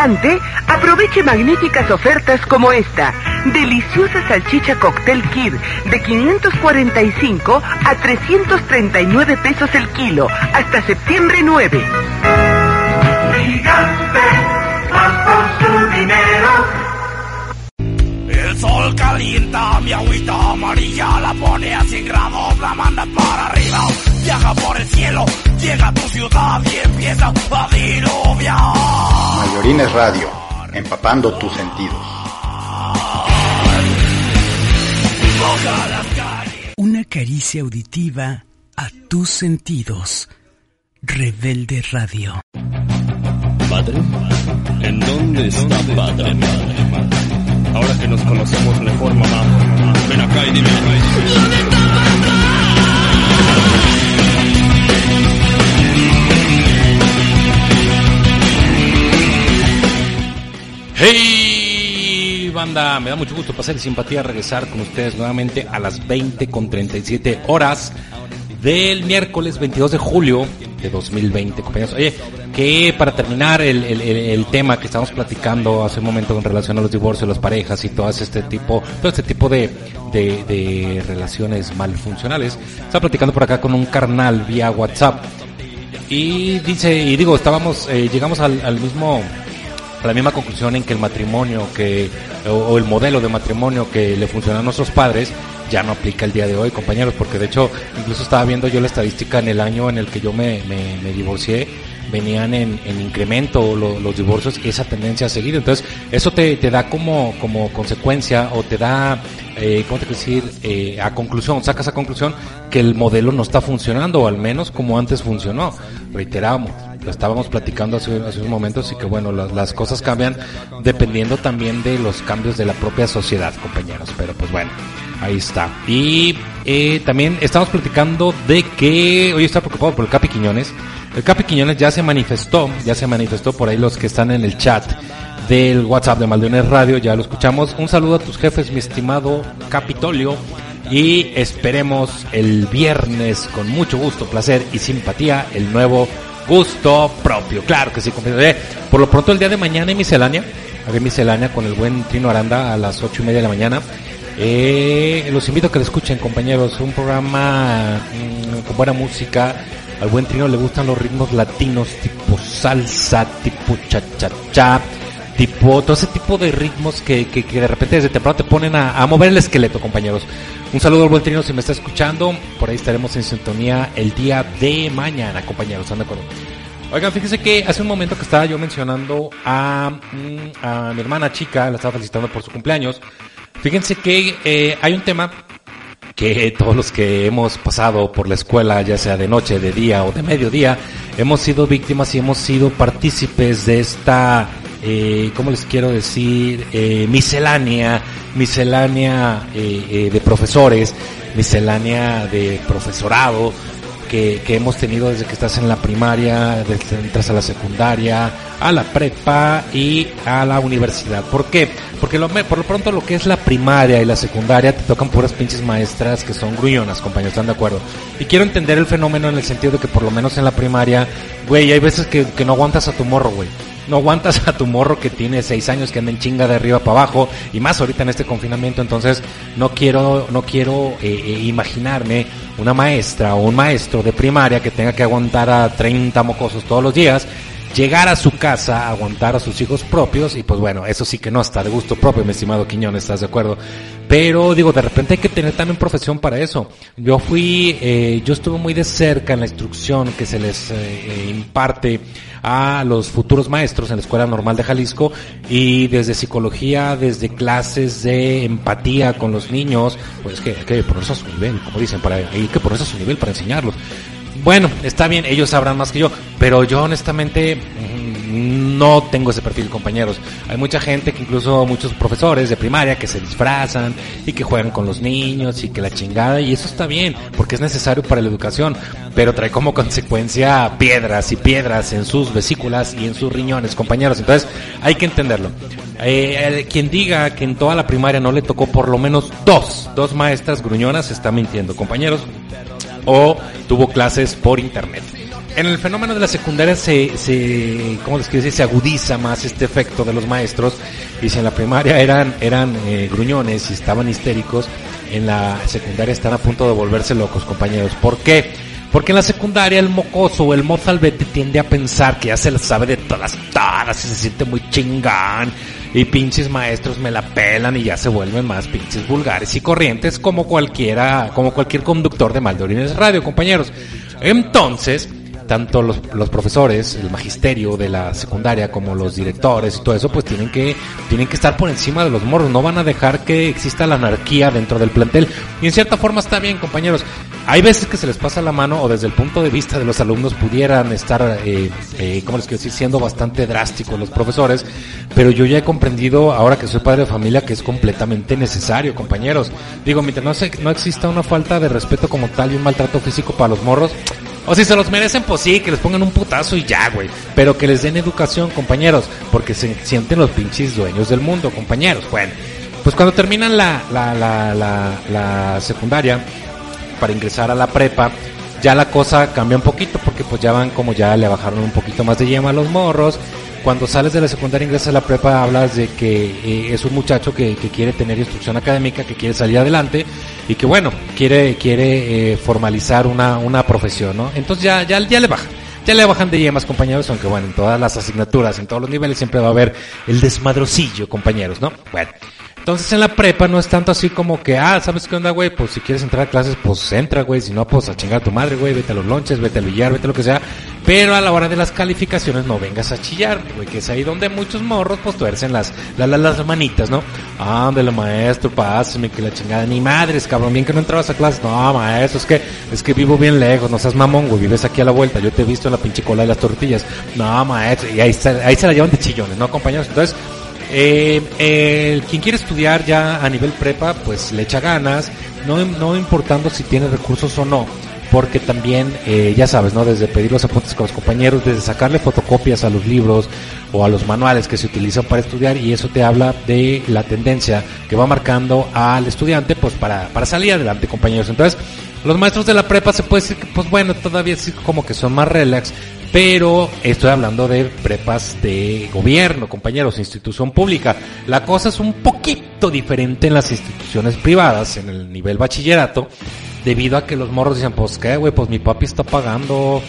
Gigante, aproveche magníficas ofertas como esta. Deliciosa salchicha cocktail kid de 545 a 339 pesos el kilo hasta septiembre 9. Gigante, más por su dinero. El sol calienta mi agüita amarilla, la pone a 100 grados, la manda para arriba. Viaja por el cielo, llega a tu ciudad y empieza a diluviar. Mayorines Radio, empapando tus sentidos. Una caricia auditiva a tus sentidos. Rebelde Radio. ¿Padre? ¿En dónde está padre? Ahora que nos conocemos mejor, mamá, Me da mucho gusto pasar y simpatía regresar con ustedes nuevamente a las 20 con 37 horas del miércoles 22 de julio de 2020, compañeros. Oye, que para terminar el, tema que estamos platicando hace un momento en relación a los divorcios, las parejas y todo este tipo, todo este tipo de, de, de relaciones malfuncionales, estaba platicando por acá con un carnal vía WhatsApp y dice, y digo, estábamos, eh, llegamos al mismo la misma conclusión en que el matrimonio que o, el modelo de matrimonio que le funciona a nuestros padres ya no aplica el día de hoy, compañeros, porque de hecho incluso estaba viendo yo la estadística en el año en el que yo me, me, me divorcié, venían en, en incremento lo, los divorcios y esa tendencia a seguir. Entonces, eso te, te da como, como consecuencia o te da, eh, ¿cómo te quiero decir? Eh, a conclusión, sacas a conclusión que el modelo no está funcionando, o al menos como antes funcionó. Reiteramos, lo estábamos platicando hace, hace unos momentos y que bueno, las, las cosas cambian dependiendo también de los cambios de la propia sociedad, compañeros. Pero pues bueno. Ahí está. Y eh, también estamos platicando de que hoy está preocupado por el Capi Quiñones. El Capi Quiñones ya se manifestó, ya se manifestó por ahí los que están en el chat del WhatsApp de Maldones Radio, ya lo escuchamos. Un saludo a tus jefes, mi estimado Capitolio. Y esperemos el viernes con mucho gusto, placer y simpatía el nuevo gusto propio. Claro que sí, compañeros. Por lo pronto el día de mañana en miscelánea, ver miscelánea con el buen Trino Aranda a las ocho y media de la mañana. Eh, los invito a que lo escuchen, compañeros. Un programa mmm, con buena música. Al buen trino le gustan los ritmos latinos, tipo salsa, tipo cha-cha-cha, tipo todo ese tipo de ritmos que, que, de repente desde temprano te ponen a, mover el esqueleto, compañeros. Un saludo al buen trino si me está escuchando. Por ahí estaremos en sintonía el día de mañana, compañeros. ¿Están de acuerdo? Oigan, fíjense que hace un momento que estaba yo mencionando a, a mi hermana chica, la estaba felicitando por su cumpleaños. Fíjense que eh, hay un tema que todos los que hemos pasado por la escuela, ya sea de noche, de día o de mediodía, hemos sido víctimas y hemos sido partícipes de esta, eh, ¿cómo les quiero decir? Eh, miscelánea, miscelánea eh, eh, de profesores, miscelánea de profesorado, que, que, hemos tenido desde que estás en la primaria, desde que entras a la secundaria, a la prepa y a la universidad. ¿Por qué? Porque lo, por lo pronto lo que es la primaria y la secundaria te tocan puras pinches maestras que son gruñonas, compañeros, ¿están de acuerdo? Y quiero entender el fenómeno en el sentido de que por lo menos en la primaria, güey, hay veces que, que no aguantas a tu morro, güey no aguantas a tu morro que tiene seis años que anda en chinga de arriba para abajo y más ahorita en este confinamiento entonces no quiero no quiero eh, eh, imaginarme una maestra o un maestro de primaria que tenga que aguantar a 30 mocosos todos los días llegar a su casa, aguantar a sus hijos propios y pues bueno, eso sí que no está de gusto propio, mi estimado Quiñones, ¿estás de acuerdo? Pero digo, de repente hay que tener también profesión para eso. Yo fui, eh, yo estuve muy de cerca en la instrucción que se les eh, imparte a los futuros maestros en la Escuela Normal de Jalisco y desde psicología, desde clases de empatía con los niños, pues que hay que ponerse a su nivel, como dicen, para, hay que ponerse a su nivel para enseñarlos. Bueno, está bien, ellos sabrán más que yo, pero yo honestamente no tengo ese perfil, compañeros. Hay mucha gente que incluso muchos profesores de primaria que se disfrazan y que juegan con los niños y que la chingada y eso está bien porque es necesario para la educación, pero trae como consecuencia piedras y piedras en sus vesículas y en sus riñones, compañeros. Entonces hay que entenderlo. Eh, quien diga que en toda la primaria no le tocó por lo menos dos, dos maestras gruñonas está mintiendo, compañeros. O tuvo clases por internet. en el fenómeno de la secundaria se, se ¿cómo les quiero decir? Se agudiza más este efecto de los maestros. Y si en la primaria eran, eran eh, gruñones y estaban histéricos, en la secundaria están a punto de volverse locos, compañeros. ¿Por qué? Porque en la secundaria el mocoso o el mozalbete tiende a pensar que ya se las sabe de todas todas y se siente muy chingán. Y pinches maestros me la pelan y ya se vuelven más pinches vulgares y corrientes como cualquiera, como cualquier conductor de Maldorines Radio, compañeros. Entonces, tanto los, los, profesores, el magisterio de la secundaria como los directores y todo eso, pues tienen que, tienen que estar por encima de los morros, no van a dejar que exista la anarquía dentro del plantel. Y en cierta forma está bien, compañeros. Hay veces que se les pasa la mano o desde el punto de vista de los alumnos pudieran estar, eh, eh, ¿cómo les quiero decir?, siendo bastante drásticos los profesores, pero yo ya he comprendido, ahora que soy padre de familia, que es completamente necesario, compañeros. Digo, mientras no, se, no exista una falta de respeto como tal y un maltrato físico para los morros, o si se los merecen, pues sí, que les pongan un putazo y ya, güey. Pero que les den educación, compañeros, porque se sienten los pinches dueños del mundo, compañeros. Bueno, pues cuando terminan la, la, la, la, la secundaria, para ingresar a la prepa, ya la cosa cambia un poquito, porque pues ya van como ya le bajaron un poquito más de yema a los morros. Cuando sales de la secundaria, ingresas a la prepa, hablas de que eh, es un muchacho que, quiere tener instrucción académica, que quiere salir adelante y que bueno, quiere, quiere eh, formalizar una, una profesión, ¿no? Entonces ya, ya, ya le bajan. Ya le bajan de yemas, compañeros, aunque bueno, en todas las asignaturas, en todos los niveles siempre va a haber el desmadrocillo, compañeros, ¿no? Bueno. Entonces en la prepa no es tanto así como que, ah, ¿sabes qué onda, güey? Pues si quieres entrar a clases, pues entra, güey. Si no, pues a chingar a tu madre, güey. Vete a los lonches, vete al billar, vete a lo que sea. Pero a la hora de las calificaciones no vengas a chillar, güey. Que es ahí donde muchos morros, pues tuercen las, las, las, las manitas, ¿no? Ándale, maestro, pásame, que la chingada. Ni madres, cabrón, bien que no entrabas a clases. No, maestro, es que, es que vivo bien lejos. No seas mamón, güey. Vives aquí a la vuelta. Yo te he visto en la pinche cola de las tortillas. No, maestro. Y ahí, ahí se la llevan de chillones, ¿no, compañeros? Entonces, eh, eh, quien quiere estudiar ya a nivel prepa, pues le echa ganas, no, no importando si tiene recursos o no, porque también, eh, ya sabes, ¿no? Desde pedir los apuntes con los compañeros, desde sacarle fotocopias a los libros o a los manuales que se utilizan para estudiar, y eso te habla de la tendencia que va marcando al estudiante, pues para, para salir adelante, compañeros. Entonces, los maestros de la prepa se puede decir que, pues bueno, todavía sí como que son más relax, pero estoy hablando de prepas de gobierno, compañeros, institución pública. La cosa es un poquito diferente en las instituciones privadas, en el nivel bachillerato, debido a que los morros dicen, pues qué, güey, pues mi papi está pagando,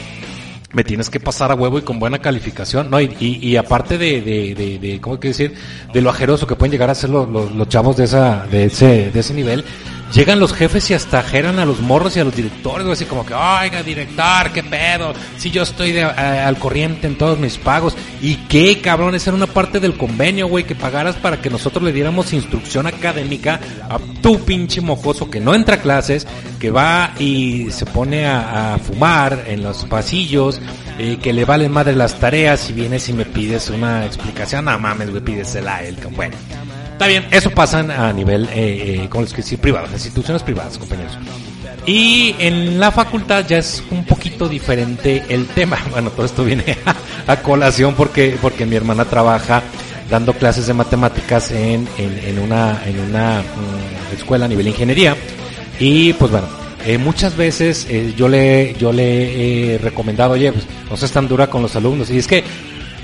me tienes que pasar a huevo y con buena calificación, ¿no? Y, y, y aparte de, de, de, de, ¿cómo que decir? De lo ajeroso que pueden llegar a ser los, los, los chavos de esa, de ese, de ese nivel, llegan los jefes y hasta ajeran a los morros y a los directores, así como que, oiga, director, qué pedo, si yo estoy a, al corriente en todos mis pagos. ¿Y qué, cabrón? Esa era una parte del convenio, güey, que pagaras para que nosotros le diéramos instrucción académica a tu pinche mocoso que no entra a clases, que va y se pone a, fumar en los pasillos, eh, que le valen madre las tareas y vienes y me pides una explicación, no mames, güey, pídesela a él. Está bien, eso pasa a nivel, eh, eh, ¿cómo les quiero decir? Privado, instituciones privadas, compañeros. Y en la facultad ya es un poquito diferente el tema. Bueno, todo esto viene a, colación porque, porque mi hermana trabaja dando clases de matemáticas en, en, una, en una um, escuela a nivel ingeniería. Y pues bueno, eh, muchas veces eh, yo le yo le he recomendado, oye, pues no seas tan dura con los alumnos. Y es que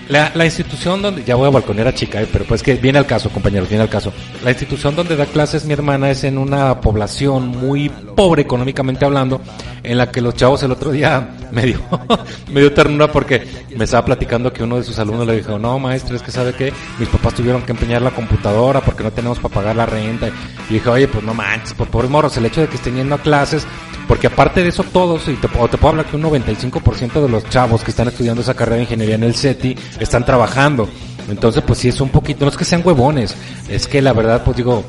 la, la institución donde, ya voy a balconear a chica, eh, pero pues que viene al caso, compañeros, viene al caso. La institución donde da clases mi hermana es en una población muy pobre económicamente hablando, en la que los chavos el otro día me dio, me dio ternura porque me estaba platicando que uno de sus alumnos le dijo, no maestro, es que sabe que mis papás tuvieron que empeñar la computadora porque no tenemos para pagar la renta. Y dije, oye, pues no manches, por pobres morros, el hecho de que estén yendo a clases, porque aparte de eso todos, y te, o te puedo hablar que un 95% de los chavos que están estudiando esa carrera de ingeniería en el CETI están trabajando. Entonces, pues sí, es un poquito, no es que sean huevones, es que la verdad, pues digo,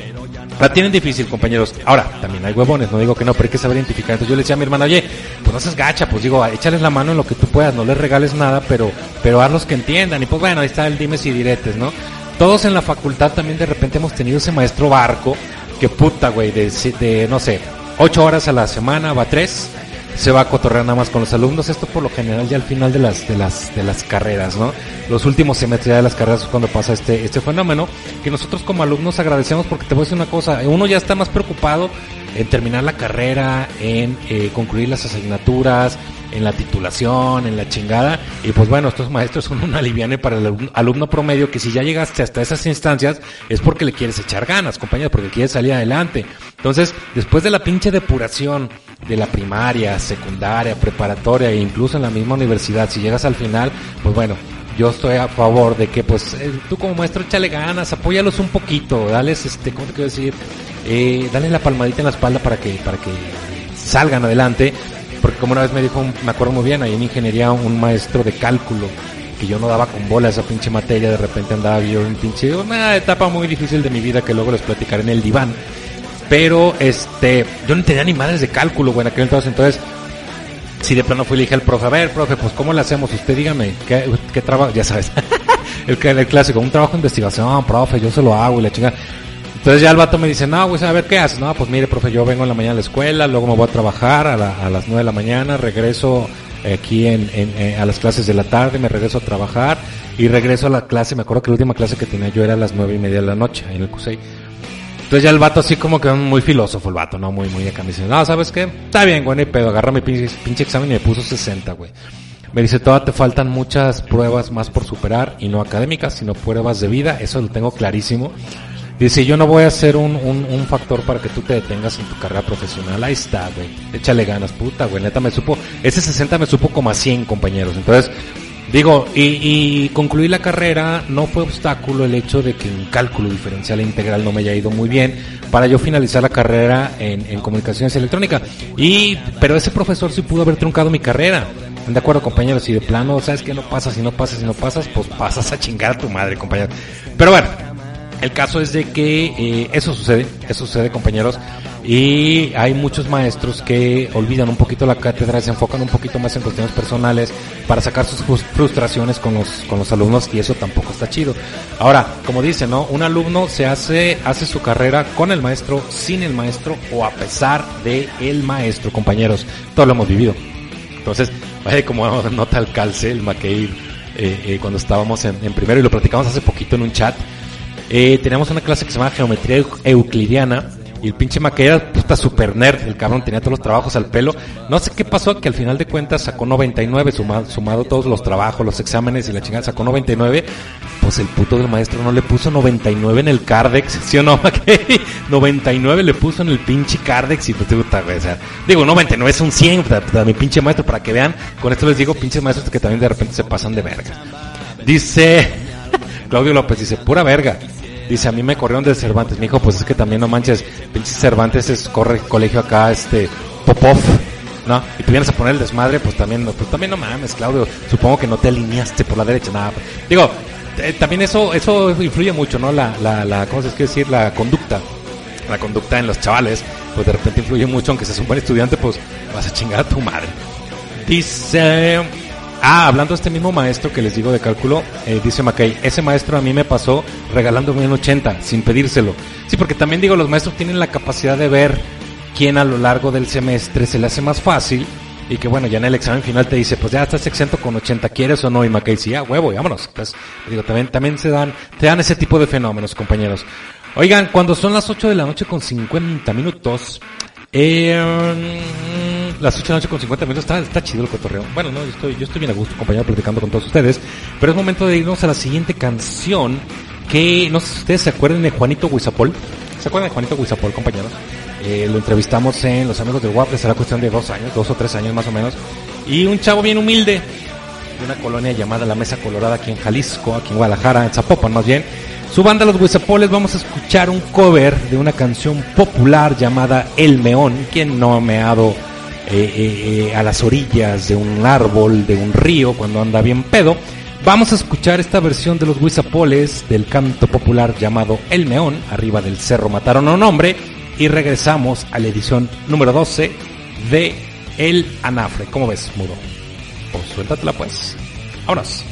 la tienen difícil, compañeros. Ahora, también hay huevones, no digo que no, pero hay que saber identificar. Entonces yo le decía a mi hermana, oye, pues no seas gacha, pues digo, échales la mano en lo que tú puedas, no les regales nada, pero, pero hazlos que entiendan. Y pues bueno, ahí está el dimes y diretes, ¿no? Todos en la facultad también de repente hemos tenido ese maestro barco, que puta, güey, de, de, no sé, ocho horas a la semana, va tres, se va a cotorrear nada más con los alumnos. Esto por lo general ya al final de las, de las, de las carreras, ¿no? Los últimos semestres ya de las carreras es cuando pasa este, este fenómeno, que nosotros como alumnos agradecemos porque te voy a decir una cosa, uno ya está más preocupado en terminar la carrera, en eh, concluir las asignaturas, en la titulación, en la chingada. Y pues bueno, estos maestros son un aliviane para el alumno, promedio que si ya llegaste hasta esas instancias es porque le quieres echar ganas, compañeros, porque quieres salir adelante. Entonces, después de la pinche depuración de la primaria, secundaria, preparatoria e incluso en la misma universidad, si llegas al final, pues bueno, yo estoy a favor de que pues eh, tú como maestro échale ganas, apóyalos un poquito, dales este, ¿cómo te quiero decir? Eh, dale la palmadita en la espalda para que, para que salgan adelante, porque como una vez me dijo, me acuerdo muy bien, ahí en ingeniería un maestro de cálculo, que yo no daba con bola esa pinche materia, de repente andaba yo pinche, una etapa muy difícil de mi vida que luego les platicaré en el diván, pero este, yo no tenía ni madres de cálculo, güey, en aquel entonces, entonces, si de plano fui y le dije al profe, a ver, profe, pues ¿cómo le hacemos? Usted dígame, ¿qué, qué trabajo? Ya sabes, el, el clásico, un trabajo de investigación, profe, yo se lo hago y la chinga. Entonces ya el vato me dice, no, pues a ver, ¿qué haces? No, pues mire, profe, yo vengo en la mañana a la escuela, luego me voy a trabajar a, la- a las 9 de la mañana, regreso aquí en, en- eh, a las clases de la tarde, me regreso a trabajar y regreso a la clase, me acuerdo que la última clase que tenía yo era a las nueve y media de la noche en el CUSEI. Entonces ya el vato así como que muy filósofo el vato, ¿no? Muy, muy acá. Me dice, no, ¿sabes qué? Está bien, güey, hay pedo. Agarra mi pinche, pinche examen y me puso 60, güey. Me dice, todavía te faltan muchas pruebas más por superar y no académicas, sino pruebas de vida. Eso lo tengo clarísimo. Dice, yo no voy a ser un, un, un factor para que tú te detengas en tu carrera profesional. Ahí está, güey. Échale ganas, puta, güey. Neta me supo, ese 60 me supo como a 100, compañeros. Entonces, Digo, y, y concluir la carrera no fue obstáculo el hecho de que en cálculo diferencial e integral no me haya ido muy bien para yo finalizar la carrera en, en comunicaciones electrónicas. Y, pero ese profesor sí pudo haber truncado mi carrera. ¿Están de acuerdo, compañeros? Si de plano, ¿sabes que No pasas, si no pasas, si no pasas, pues pasas a chingar a tu madre, compañero. Pero bueno, el caso es de que eh, eso sucede, eso sucede compañeros, y hay muchos maestros que olvidan un poquito la cátedra, se enfocan un poquito más en cuestiones personales para sacar sus frus- frustraciones con los, con los alumnos y eso tampoco está chido. Ahora, como dice, ¿no? Un alumno se hace, hace su carrera con el maestro, sin el maestro o a pesar de el maestro, compañeros. Todo lo hemos vivido. Entonces, vaya como nota el calce, el McKay, eh, eh, cuando estábamos en, en primero y lo platicamos hace poquito en un chat. Eh, teníamos una clase que se llama Geometría Eu- Euclidiana y el pinche Mackay era puta super nerd, el cabrón tenía todos los trabajos al pelo. No sé qué pasó, que al final de cuentas sacó 99, sumado, sumado todos los trabajos, los exámenes y la chingada, sacó 99. Pues el puto del maestro no le puso 99 en el Cardex, ¿sí o no, Mackay? 99 le puso en el pinche Cardex y pues güey, o sea, digo, 99 es un 100, puta, puta, mi pinche maestro, para que vean, con esto les digo, pinches maestros que también de repente se pasan de verga. Dice, Claudio López dice, pura verga. Dice, a mí me corrieron del Cervantes. Me dijo, pues es que también no manches, pinche Cervantes es corre colegio acá, este, Popov, ¿no? Y tú vienes a poner el desmadre, pues también, pues también no mames, Claudio. Supongo que no te alineaste por la derecha, nada. Digo, eh, también eso, eso influye mucho, ¿no? La, la, la, ¿cómo se quiere decir? La conducta. La conducta en los chavales, pues de repente influye mucho, aunque seas un buen estudiante, pues vas a chingar a tu madre. Dice, ah, hablando de este mismo maestro que les digo de cálculo, eh, dice Mackay, ese maestro a mí me pasó regalándome un 80 sin pedírselo. Sí, porque también digo, los maestros tienen la capacidad de ver quién a lo largo del semestre se le hace más fácil y que bueno, ya en el examen final te dice, pues ya estás exento con 80, ¿quieres o no? Y Mackay sí, ah, huevo, y vámonos. Entonces, digo, también, también se dan, te dan ese tipo de fenómenos, compañeros. Oigan, cuando son las 8 de la noche con 50 minutos, eh, las 8 de la noche con 50 minutos, está, está chido el cotorreo. Bueno, no, yo estoy, yo estoy bien a gusto, compañero, platicando con todos ustedes. Pero es momento de irnos a la siguiente canción, que no sé si ustedes se acuerdan de Juanito Huizapol. ¿Se acuerdan de Juanito Huizapol, compañeros? Eh, lo entrevistamos en Los Amigos del WAP, será cuestión de dos años, dos o tres años más o menos. Y un chavo bien humilde, de una colonia llamada La Mesa Colorada aquí en Jalisco, aquí en Guadalajara, en Zapopan más bien. Su banda Los Huizapoles vamos a escuchar un cover de una canción popular llamada El Meón, quien no ha meado eh, eh, eh, a las orillas de un árbol, de un río, cuando anda bien pedo. Vamos a escuchar esta versión de los Huizapoles del canto popular llamado El Meón, arriba del cerro mataron a un hombre, y regresamos a la edición número 12 de El Anafre. ¿Cómo ves, Mudo? Pues suéltatela pues. Vámonos.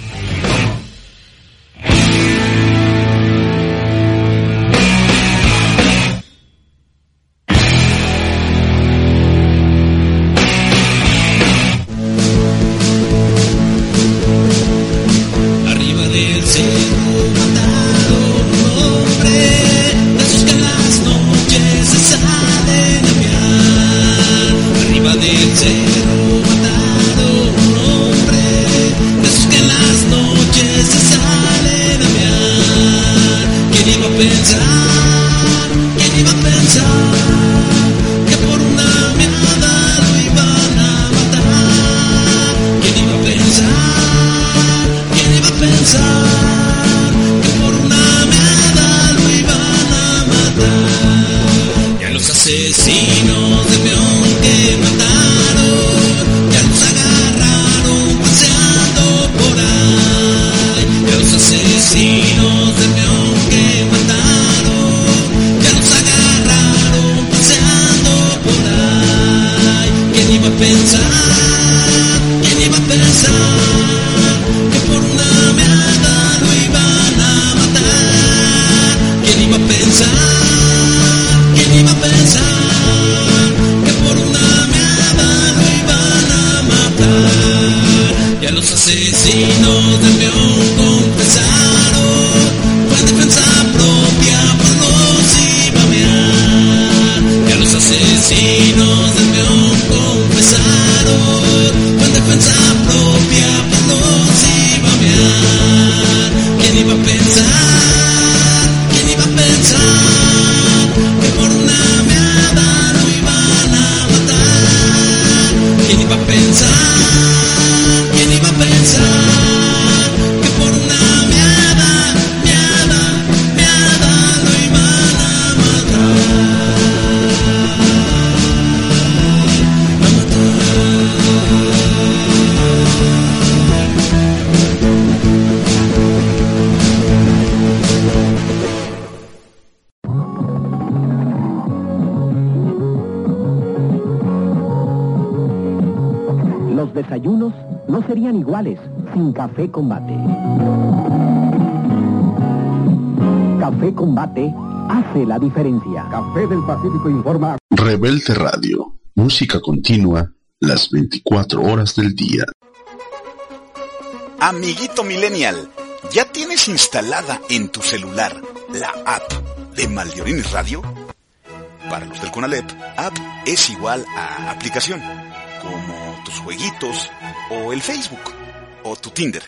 Serían iguales sin Café Combate. Café Combate hace la diferencia. Café del Pacífico informa. Rebelde Radio. Música continua las 24 horas del día. Amiguito Millennial, ¿ya tienes instalada en tu celular la app de Maldiorines Radio? Para los del Conalep, app es igual a aplicación, como tus jueguitos o el Facebook o tu Tinder.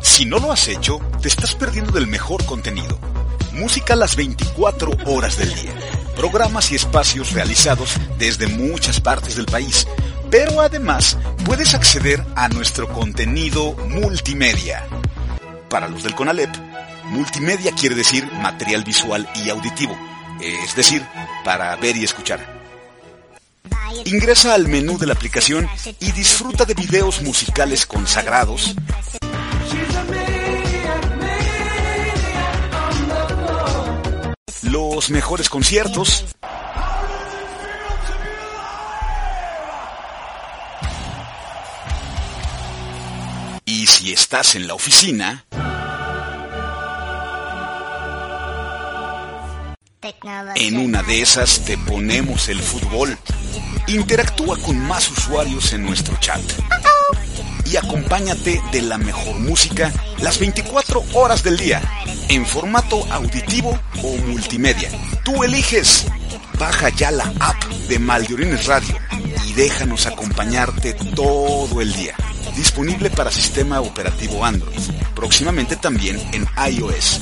Si no lo has hecho, te estás perdiendo del mejor contenido. Música las 24 horas del día. Programas y espacios realizados desde muchas partes del país. Pero además puedes acceder a nuestro contenido multimedia. Para los del CONALEP, multimedia quiere decir material visual y auditivo, es decir, para ver y escuchar. Ingresa al menú de la aplicación y disfruta de videos musicales consagrados, los mejores conciertos, y si estás en la oficina, en una de esas te ponemos el fútbol. Interactúa con más usuarios en nuestro chat. Y acompáñate de la mejor música las 24 horas del día, en formato auditivo o multimedia. Tú eliges. Baja ya la app de Maldiorines Radio y déjanos acompañarte todo el día. Disponible para sistema operativo Android. Próximamente también en iOS.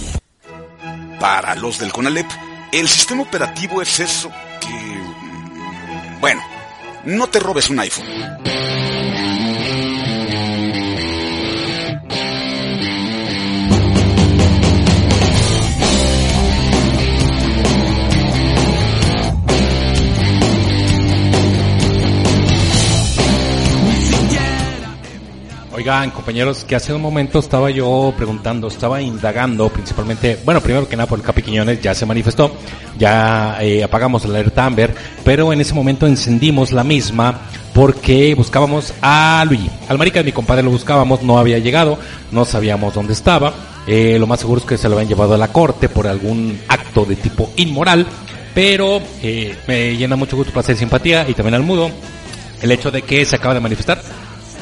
Para los del Conalep, el sistema operativo es eso que... mm, Bueno, no te robes un iPhone. Oigan, compañeros, que hace un momento estaba yo preguntando, estaba indagando principalmente, bueno, primero que nada por el Capi Quiñones, ya se manifestó, ya eh, apagamos la alerta Amber, pero en ese momento encendimos la misma porque buscábamos a Luigi. Al marica de mi compadre lo buscábamos, no había llegado, no sabíamos dónde estaba, eh, lo más seguro es que se lo habían llevado a la corte por algún acto de tipo inmoral, pero eh, me llena mucho gusto, placer y simpatía, y también al mudo, el hecho de que se acaba de manifestar,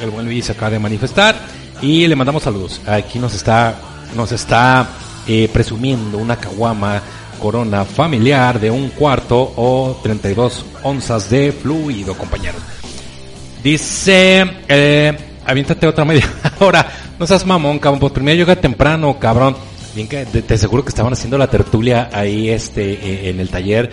el buen Luis acaba de manifestar y le mandamos saludos. Aquí nos está, nos está eh, presumiendo una caguama corona familiar de un cuarto o 32 onzas de fluido, compañeros. Dice, eh, aviéntate otra media hora. No seas mamón, cabrón. Pues primero llega temprano, cabrón. Bien que te, te seguro que estaban haciendo la tertulia ahí este eh, en el taller.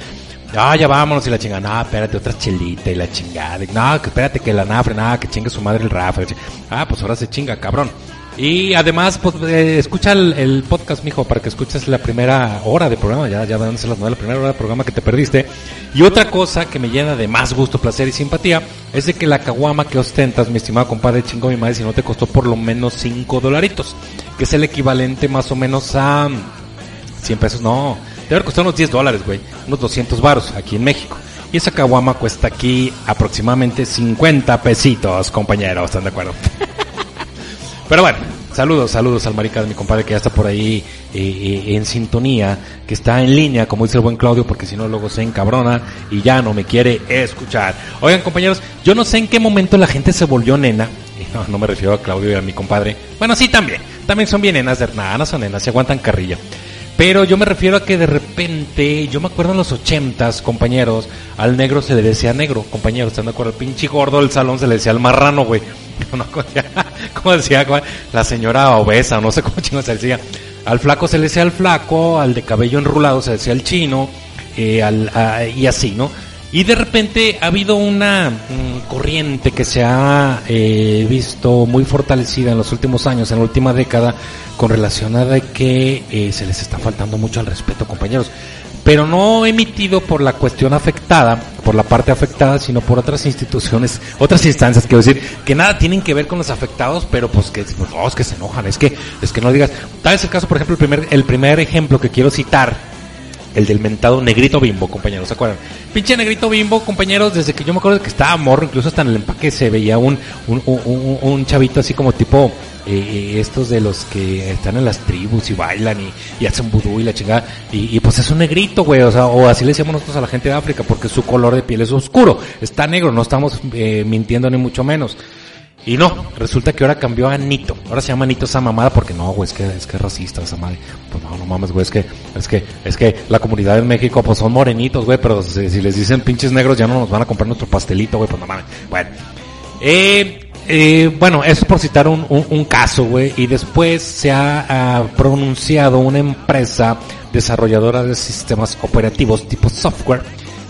Ah, ya vámonos y la chingada. No, espérate, otra chelita y la chingada. No, que espérate que la nafre, nada, que chingue su madre el Rafa. Ah, pues ahora se chinga, cabrón. Y además, pues, eh, escucha el, podcast, mijo, para que escuches la primera hora de programa. Ya, ya van a ser las nueve, la primera hora de programa que te perdiste. Y otra cosa que me llena de más gusto, placer y simpatía es de que la caguama que ostentas, mi estimado compadre, chingo mi madre, si no te costó por lo menos cinco dolaritos, que es el equivalente más o menos a 100 pesos. No, debe costado unos 10 dólares, güey, unos 200 baros aquí en México. Y esa caguama cuesta aquí aproximadamente 50 pesitos, compañeros, ¿están de acuerdo? Pero bueno, saludos, saludos al marica de mi compadre que ya está por ahí eh, eh, en sintonía, que está en línea, como dice el buen Claudio, porque si no luego se encabrona y ya no me quiere escuchar. Oigan compañeros, yo no sé en qué momento la gente se volvió nena. No, no me refiero a Claudio y a mi compadre. Bueno, sí, también. También son bien nenas de nada, no son nenas, se aguantan carrilla. Pero yo me refiero a que de repente, yo me acuerdo en los ochentas, compañeros, al negro se le decía negro, compañeros, ¿están de acuerdo? El pinche gordo del salón se le decía al marrano, güey. No, como decía la señora obesa, no sé cómo chingo se decía. Al flaco se le decía al flaco, al de cabello enrulado se decía al chino, eh, y así, ¿no? Y de repente ha habido una mm, corriente que se ha eh, visto muy fortalecida en los últimos años, en la última década, con relación a que eh, se les está faltando mucho al respeto, compañeros. Pero no emitido por la cuestión afectada, por la parte afectada, sino por otras instituciones, otras instancias, quiero decir, que nada tienen que ver con los afectados, pero pues que, pues, que se enojan, es que, es que no digas. Tal es el caso, por ejemplo, el primer, el primer ejemplo que quiero citar, el del mentado negrito bimbo, compañeros, ¿se acuerdan? Pinche negrito bimbo, compañeros, desde que yo me acuerdo que estaba morro, incluso hasta en el empaque se veía un, un, un, un chavito así como tipo eh, estos de los que están en las tribus y bailan y, hacen vudú y la chingada. Y, y, pues es un negrito, güey, o sea, o así le decíamos nosotros a la gente de África, porque su color de piel es oscuro, está negro, no estamos eh, mintiendo ni mucho menos. Y no, resulta que ahora cambió a Nito. Ahora se llama Nito esa mamada porque no, güey, es que es que es racista esa madre. Pues no, no mames, güey, es que es que es que la comunidad en México pues son morenitos, güey, pero si, si, les dicen pinches negros ya no nos van a comprar nuestro pastelito, güey, pues no mames. Bueno. Eh eh, bueno, eso por citar un, un, caso, güey, y después se ha pronunciado una empresa desarrolladora de sistemas operativos tipo software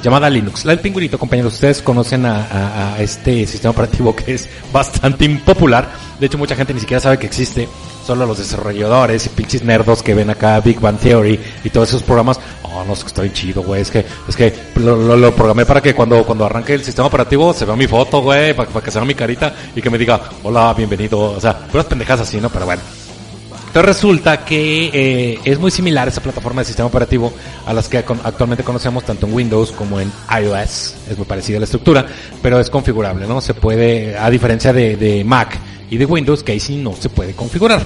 llamada Linux. La del pingüinito, compañeros, ustedes conocen a, a, a, este sistema operativo que es bastante impopular. De hecho, mucha gente ni siquiera sabe que existe. Solo los desarrolladores y pinches nerdos que ven acá Big Bang Theory y todos esos programas. Oh, no, es que está bien chido, güey. Es que, es que lo, lo, programé para que cuando, cuando arranque el sistema operativo se vea mi foto, güey, para, para que se vea mi carita y que me diga, hola, bienvenido. O sea, puras pendejas así, ¿no? Pero bueno. Entonces resulta que eh, es muy similar esa plataforma de sistema operativo a las que actualmente conocemos tanto en Windows como en iOS. Es muy parecida la estructura, pero es configurable, ¿no? Se puede, a diferencia de, de Mac y de Windows, que ahí sí no se puede configurar.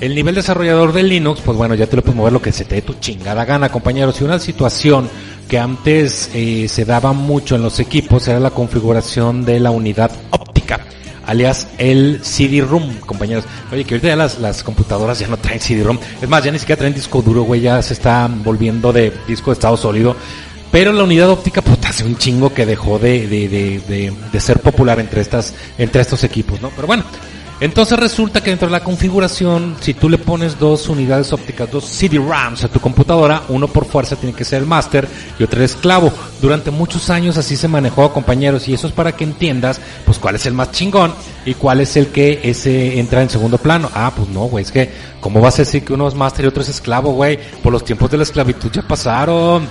El nivel desarrollador de Linux, pues bueno, ya te lo puedes mover lo que se te dé tu chingada gana, compañeros. Y una situación que antes eh, se daba mucho en los equipos era la configuración de la unidad óptica alias el CD-ROOM, compañeros. Oye, que ahorita ya las, las computadoras ya no traen CD-ROOM. Es más, ya ni siquiera traen disco duro, güey, ya se está volviendo de disco de estado sólido. Pero la unidad óptica, puta, hace un chingo que dejó de, de, de, de, de ser popular entre estas, entre estos equipos, ¿no? Pero bueno, entonces resulta que dentro de la configuración, si tú le pones dos unidades ópticas, dos CD-RAMs a tu computadora, uno por fuerza tiene que ser el máster y otro el esclavo. Durante muchos años así se manejó, compañeros, y eso es para que entiendas, pues cuál es el más chingón y cuál es el que ese entra en segundo plano. Ah, pues no, güey, es que, ¿cómo vas a decir que uno es máster y otro es esclavo, güey? Por los tiempos de la esclavitud ya pasaron.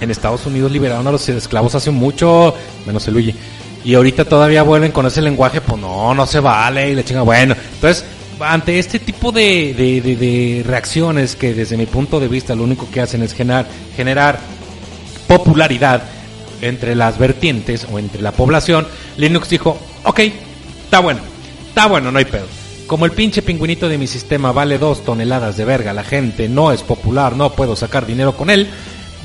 En Estados Unidos liberaron a los esclavos hace mucho, menos el Luigi y ahorita todavía vuelven con ese lenguaje, pues no, no se vale y le chinga. Bueno, entonces, ante este tipo de, de, de, de, reacciones que desde mi punto de vista lo único que hacen es generar, generar popularidad entre las vertientes o entre la población, Linux dijo, ok, está bueno, está bueno, no hay pedo. Como el pinche pingüinito de mi sistema vale dos toneladas de verga, la gente no es popular, no puedo sacar dinero con él,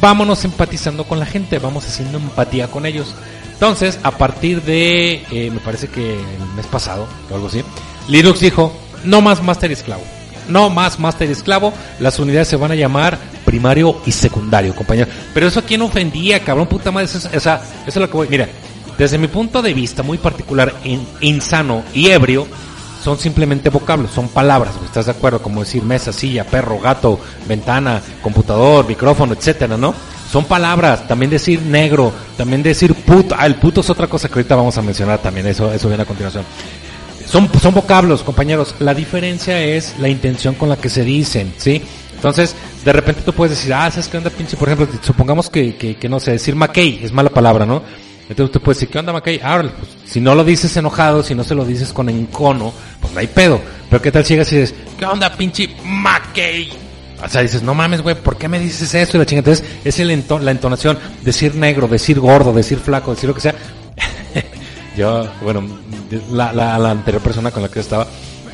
vámonos empatizando con la gente, vamos haciendo empatía con ellos. Entonces, a partir de, eh, me parece que el mes pasado, o algo así, Linux dijo, no más Master y Esclavo. No más Master y Esclavo, las unidades se van a llamar primario y secundario, compañero. Pero eso a quién ofendía, cabrón, puta madre, eso, sea, eso es lo que voy, mira, desde mi punto de vista muy particular, in, insano y ebrio, son simplemente vocablos, son palabras, ¿estás de acuerdo? Como decir mesa, silla, perro, gato, ventana, computador, micrófono, etcétera, ¿no? son palabras, también decir negro, también decir puto, ah, el puto es otra cosa que ahorita vamos a mencionar también, eso, eso viene a continuación. Son, son vocablos, compañeros, la diferencia es la intención con la que se dicen, ¿sí? Entonces, de repente tú puedes decir, ah, ¿sabes qué onda, pinche? Por ejemplo, supongamos que, que, que no sé, decir McKay es mala palabra, ¿no? Entonces tú puedes decir, ¿qué onda, McKay? Ah, pues, si no lo dices enojado, si no se lo dices con encono, pues no hay pedo. Pero ¿qué tal si llegas y dices, ¿qué onda, pinche McKay? O sea, dices, no mames, güey, ¿por qué me dices eso? Y la chingada. Entonces, es el la entonación, decir negro, decir gordo, decir flaco, decir lo que sea. yo, bueno, la, la, anterior persona con la que estaba,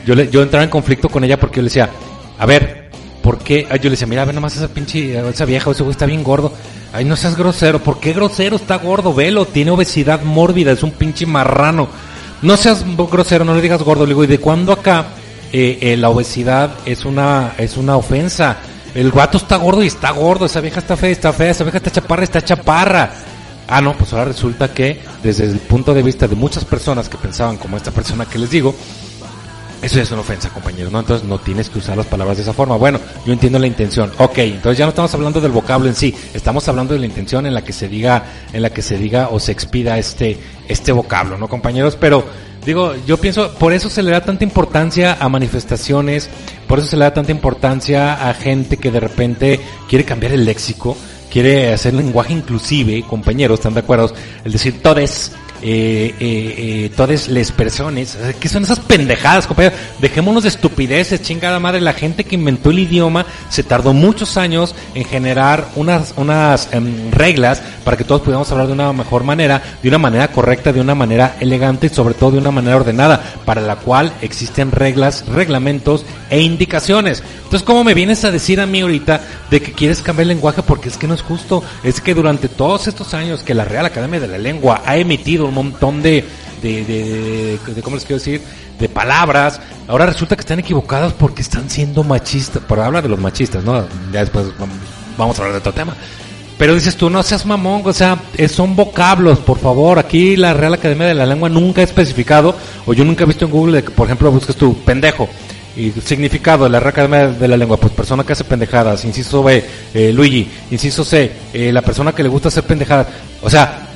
yo, le, yo entraba en conflicto con ella porque yo le decía, a ver, ¿por qué? Ay, yo le decía, mira, ve nomás esa pinche, esa vieja, ese güey está bien gordo. Ay, no seas grosero. ¿Por qué grosero? Está gordo, velo, tiene obesidad mórbida, es un pinche marrano. No seas grosero, no le digas gordo. Le digo, ¿y de cuándo acá eh, eh, la obesidad es una, es una ofensa? El guato está gordo y está gordo, esa vieja está fea, está fea, esa vieja está chaparra, está chaparra. Ah, no, pues ahora resulta que desde el punto de vista de muchas personas que pensaban como esta persona que les digo, eso es una ofensa, compañeros, ¿no? Entonces no tienes que usar las palabras de esa forma. Bueno, yo entiendo la intención. Ok, entonces ya no estamos hablando del vocablo en sí, estamos hablando de la intención en la que se diga, en la que se diga o se expida este, este vocablo, ¿no, compañeros? Pero, digo, yo pienso, por eso se le da tanta importancia a manifestaciones, por eso se le da tanta importancia a gente que de repente quiere cambiar el léxico, quiere hacer lenguaje inclusive, compañeros, ¿están de acuerdo? El decir todes, eh, eh, eh, todas las personas, ¿qué son esas pendejadas, compañeros? Dejémonos de estupideces, chingada madre, la gente que inventó el idioma se tardó muchos años en generar unas, unas em, reglas para que todos pudiéramos hablar de una mejor manera, de una manera correcta, de una manera elegante y sobre todo de una manera ordenada, para la cual existen reglas, reglamentos e indicaciones. Entonces, ¿cómo me vienes a decir a mí ahorita de que quieres cambiar el lenguaje? Porque es que no es justo. Es que durante todos estos años que la Real Academia de la Lengua ha emitido un montón de, de, de, de, ¿cómo les quiero decir? De palabras. Ahora resulta que están equivocadas porque están siendo machistas. Por hablar de los machistas, ¿no? Ya después vam- vamos a hablar de otro tema. Pero dices tú, no seas mamón, o sea, eh, son vocablos, por favor. Aquí la Real Academia de la Lengua nunca ha especificado, o yo nunca he visto en Google de que, por ejemplo, busques tú, pendejo. Y significado de la Real Academia de la Lengua, pues persona que hace pendejadas. Inciso B, eh, Luigi. Inciso C, eh, la persona que le gusta hacer pendejadas. O sea,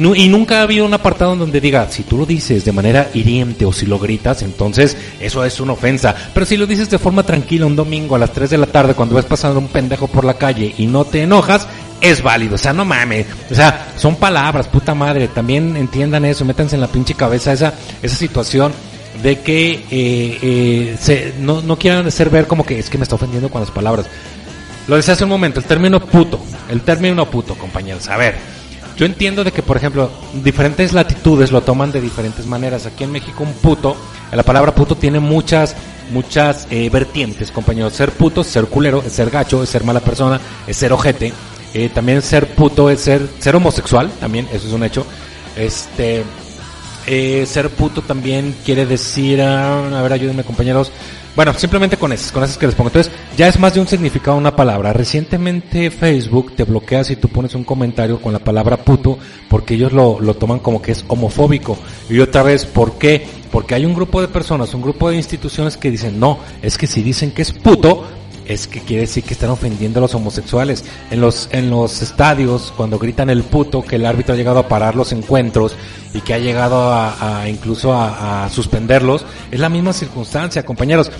Y nunca ha habido un apartado donde diga, si tú lo dices de manera hiriente o si lo gritas, entonces eso es una ofensa. Pero si lo dices de forma tranquila un domingo a las 3 de la tarde cuando ves pasando un pendejo por la calle y no te enojas, es válido. O sea, no mames. O sea, son palabras, puta madre. También entiendan eso, métanse en la pinche cabeza esa, esa situación de que eh, eh, se, no, no quieran hacer ver como que es que me está ofendiendo con las palabras. Lo decía hace un momento, el término puto, el término puto, compañeros. A ver, yo entiendo de que, por ejemplo, diferentes latitudes lo toman de diferentes maneras. Aquí en México un puto, la palabra puto tiene muchas, muchas eh, vertientes, compañeros. Ser puto es ser culero, es ser gacho, es ser mala persona, es ser ojete. Eh, también ser puto es ser, ser homosexual, también, eso es un hecho. Este, eh, ser puto también quiere decir, ah, a ver, ayúdenme compañeros. Bueno, simplemente con esas, con esas que les pongo. Entonces, ya es más de un significado una palabra. Recientemente Facebook te bloquea si tú pones un comentario con la palabra puto, porque ellos lo, lo toman como que es homofóbico. Y otra vez, ¿por qué? Porque hay un grupo de personas, un grupo de instituciones que dicen, no, es que si dicen que es puto, es que quiere decir que están ofendiendo a los homosexuales. En los, en los estadios, cuando gritan el puto, que el árbitro ha llegado a parar los encuentros y que ha llegado a, a incluso a, a suspenderlos, es la misma circunstancia, compañeros.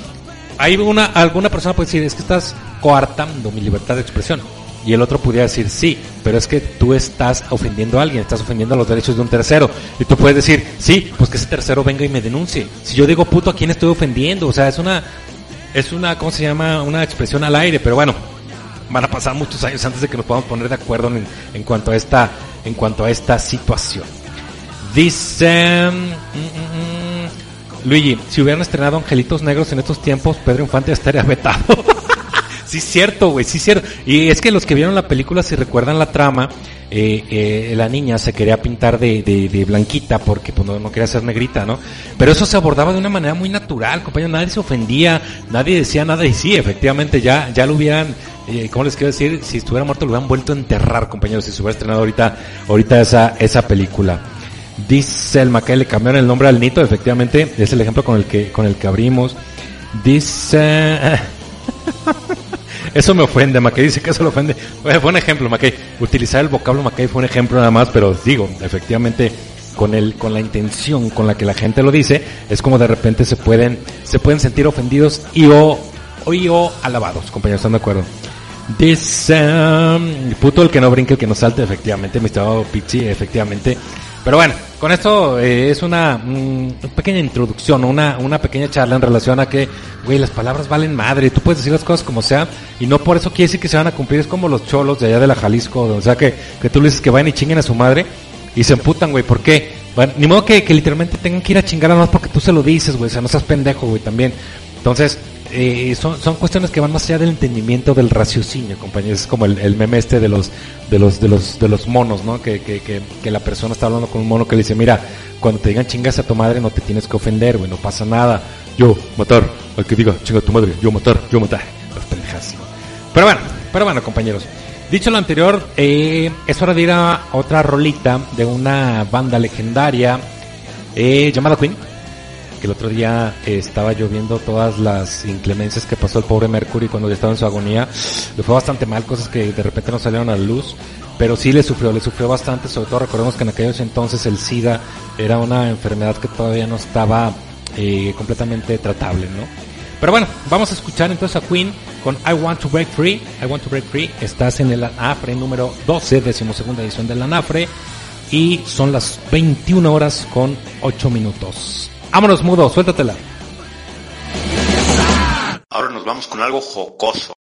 Hay una, alguna persona puede decir, es que estás coartando mi libertad de expresión. Y el otro pudiera decir, sí, pero es que tú estás ofendiendo a alguien, estás ofendiendo los derechos de un tercero. Y tú puedes decir, sí, pues que ese tercero venga y me denuncie. Si yo digo puto, ¿a quién estoy ofendiendo? O sea, es una, es una, ¿cómo se llama? Una expresión al aire, pero bueno, van a pasar muchos años antes de que nos podamos poner de acuerdo en, en cuanto a esta, en cuanto a esta situación. Dice, mm, mm, mm, Luigi, si hubieran estrenado Angelitos Negros en estos tiempos, Pedro Infante estaría vetado. sí, cierto, güey, sí, cierto. Y es que los que vieron la película, si recuerdan la trama, eh, eh, la niña se quería pintar de, de, de blanquita porque pues, no, quería ser negrita, ¿no? Pero eso se abordaba de una manera muy natural, compañero. Nadie se ofendía, nadie decía nada. Y sí, efectivamente, ya, ya lo hubieran, eh, ¿cómo les quiero decir? Si estuviera muerto, lo hubieran vuelto a enterrar, compañeros, si se hubiera estrenado ahorita, ahorita esa, esa película. Dice el Macay, le cambiaron el nombre al Nito, efectivamente, es el ejemplo con el que, con el que abrimos. Dice, eso me ofende, Mackay dice que eso le ofende. Fue un ejemplo, Mackay. Utilizar el vocablo Mackay fue un ejemplo nada más, pero digo, efectivamente, con el, con la intención con la que la gente lo dice, es como de repente se pueden, se pueden sentir ofendidos y o, y o alabados, compañeros, ¿están de acuerdo? Dice, um, puto el que no brinque, el que no salte, efectivamente, mi estado Pichi, efectivamente. Pero bueno, con esto eh, es una, mm, pequeña introducción, una, una pequeña charla en relación a que, güey, las palabras valen madre, tú puedes decir las cosas como sea, y no por eso quiere decir que se van a cumplir, es como los cholos de allá de la Jalisco, o sea, que, que tú le dices que vayan y chinguen a su madre, y se emputan, güey, ¿por qué? Bueno, ni modo que, que literalmente tengan que ir a chingar a más porque tú se lo dices, güey, o sea, no seas pendejo, güey, también. Entonces, eh, son, cuestiones que van más allá del entendimiento del raciocinio, compañeros. Es como el, el, meme este de los, de los, de los, de los monos, ¿no? Que, que, que, la persona está hablando con un mono que le dice, mira, cuando te digan chingas a tu madre no te tienes que ofender, güey, no pasa nada. Yo matar, al que diga chinga a tu madre, yo matar, yo matar. Las pendejas. Pero bueno, pero bueno, compañeros. Dicho lo anterior, eh, es hora de ir a otra rolita de una banda legendaria eh, llamada Queen que el otro día eh, estaba lloviendo todas las inclemencias que pasó el pobre Mercury cuando ya estaba en su agonía. Le fue bastante mal, cosas que de repente no salieron a la luz, pero sí le sufrió, le sufrió bastante, sobre todo recordemos que en aquellos entonces el SIDA era una enfermedad que todavía no estaba eh, completamente tratable, ¿no? Pero bueno, vamos a escuchar entonces a Queen con I Want to Break Free. I Want to Break Free. Estás en el ANAFRE número 12, decimosegunda edición del ANAFRE. Y son las 21 horas con 8 minutos. Vámonos, mudo, suéltatela. Ahora nos vamos con algo jocoso.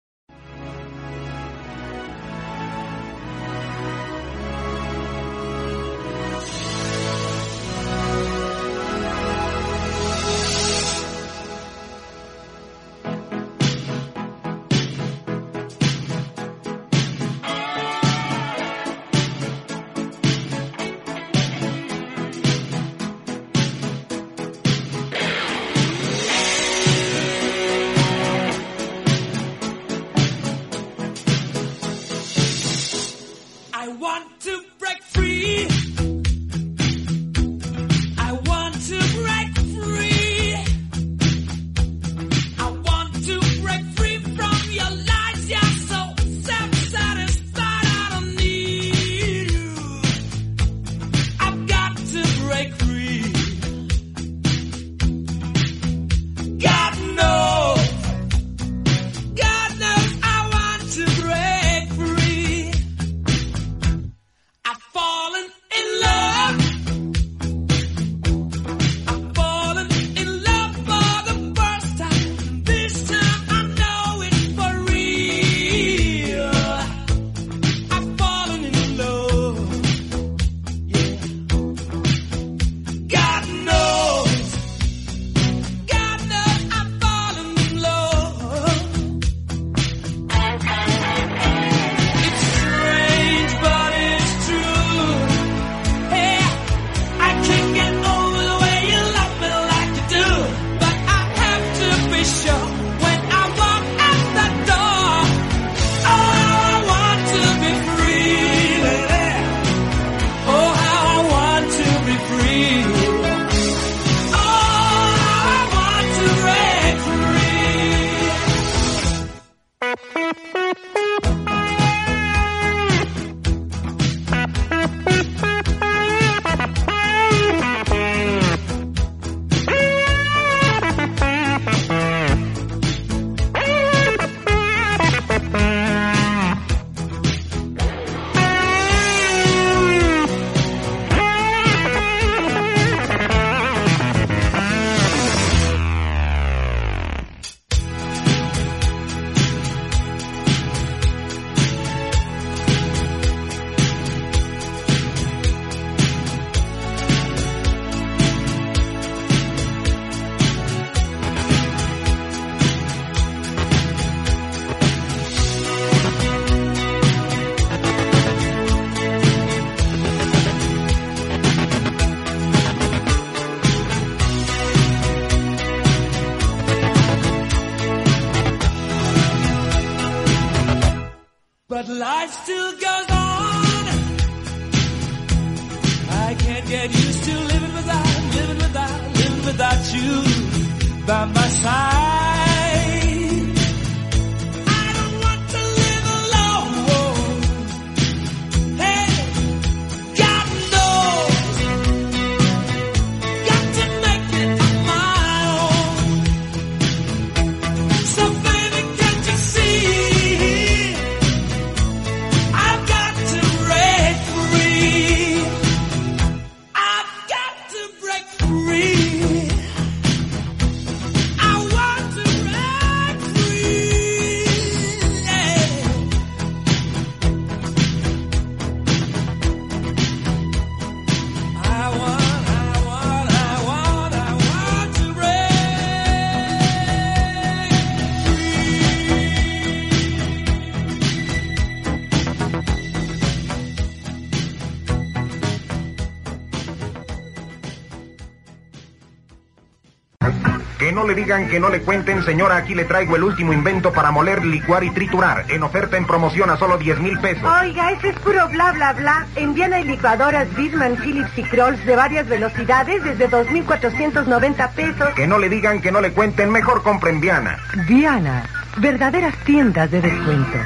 Digan, que no le cuenten, señora, aquí le traigo el último invento para moler, licuar y triturar. En oferta en promoción a solo 10 mil pesos. Oiga, ese es puro bla bla bla. En Diana hay licuadoras Bisman, Philips y Krolls de varias velocidades desde 2.490 pesos. Que no le digan, que no le cuenten, mejor compren Diana. Diana, verdaderas tiendas de descuento.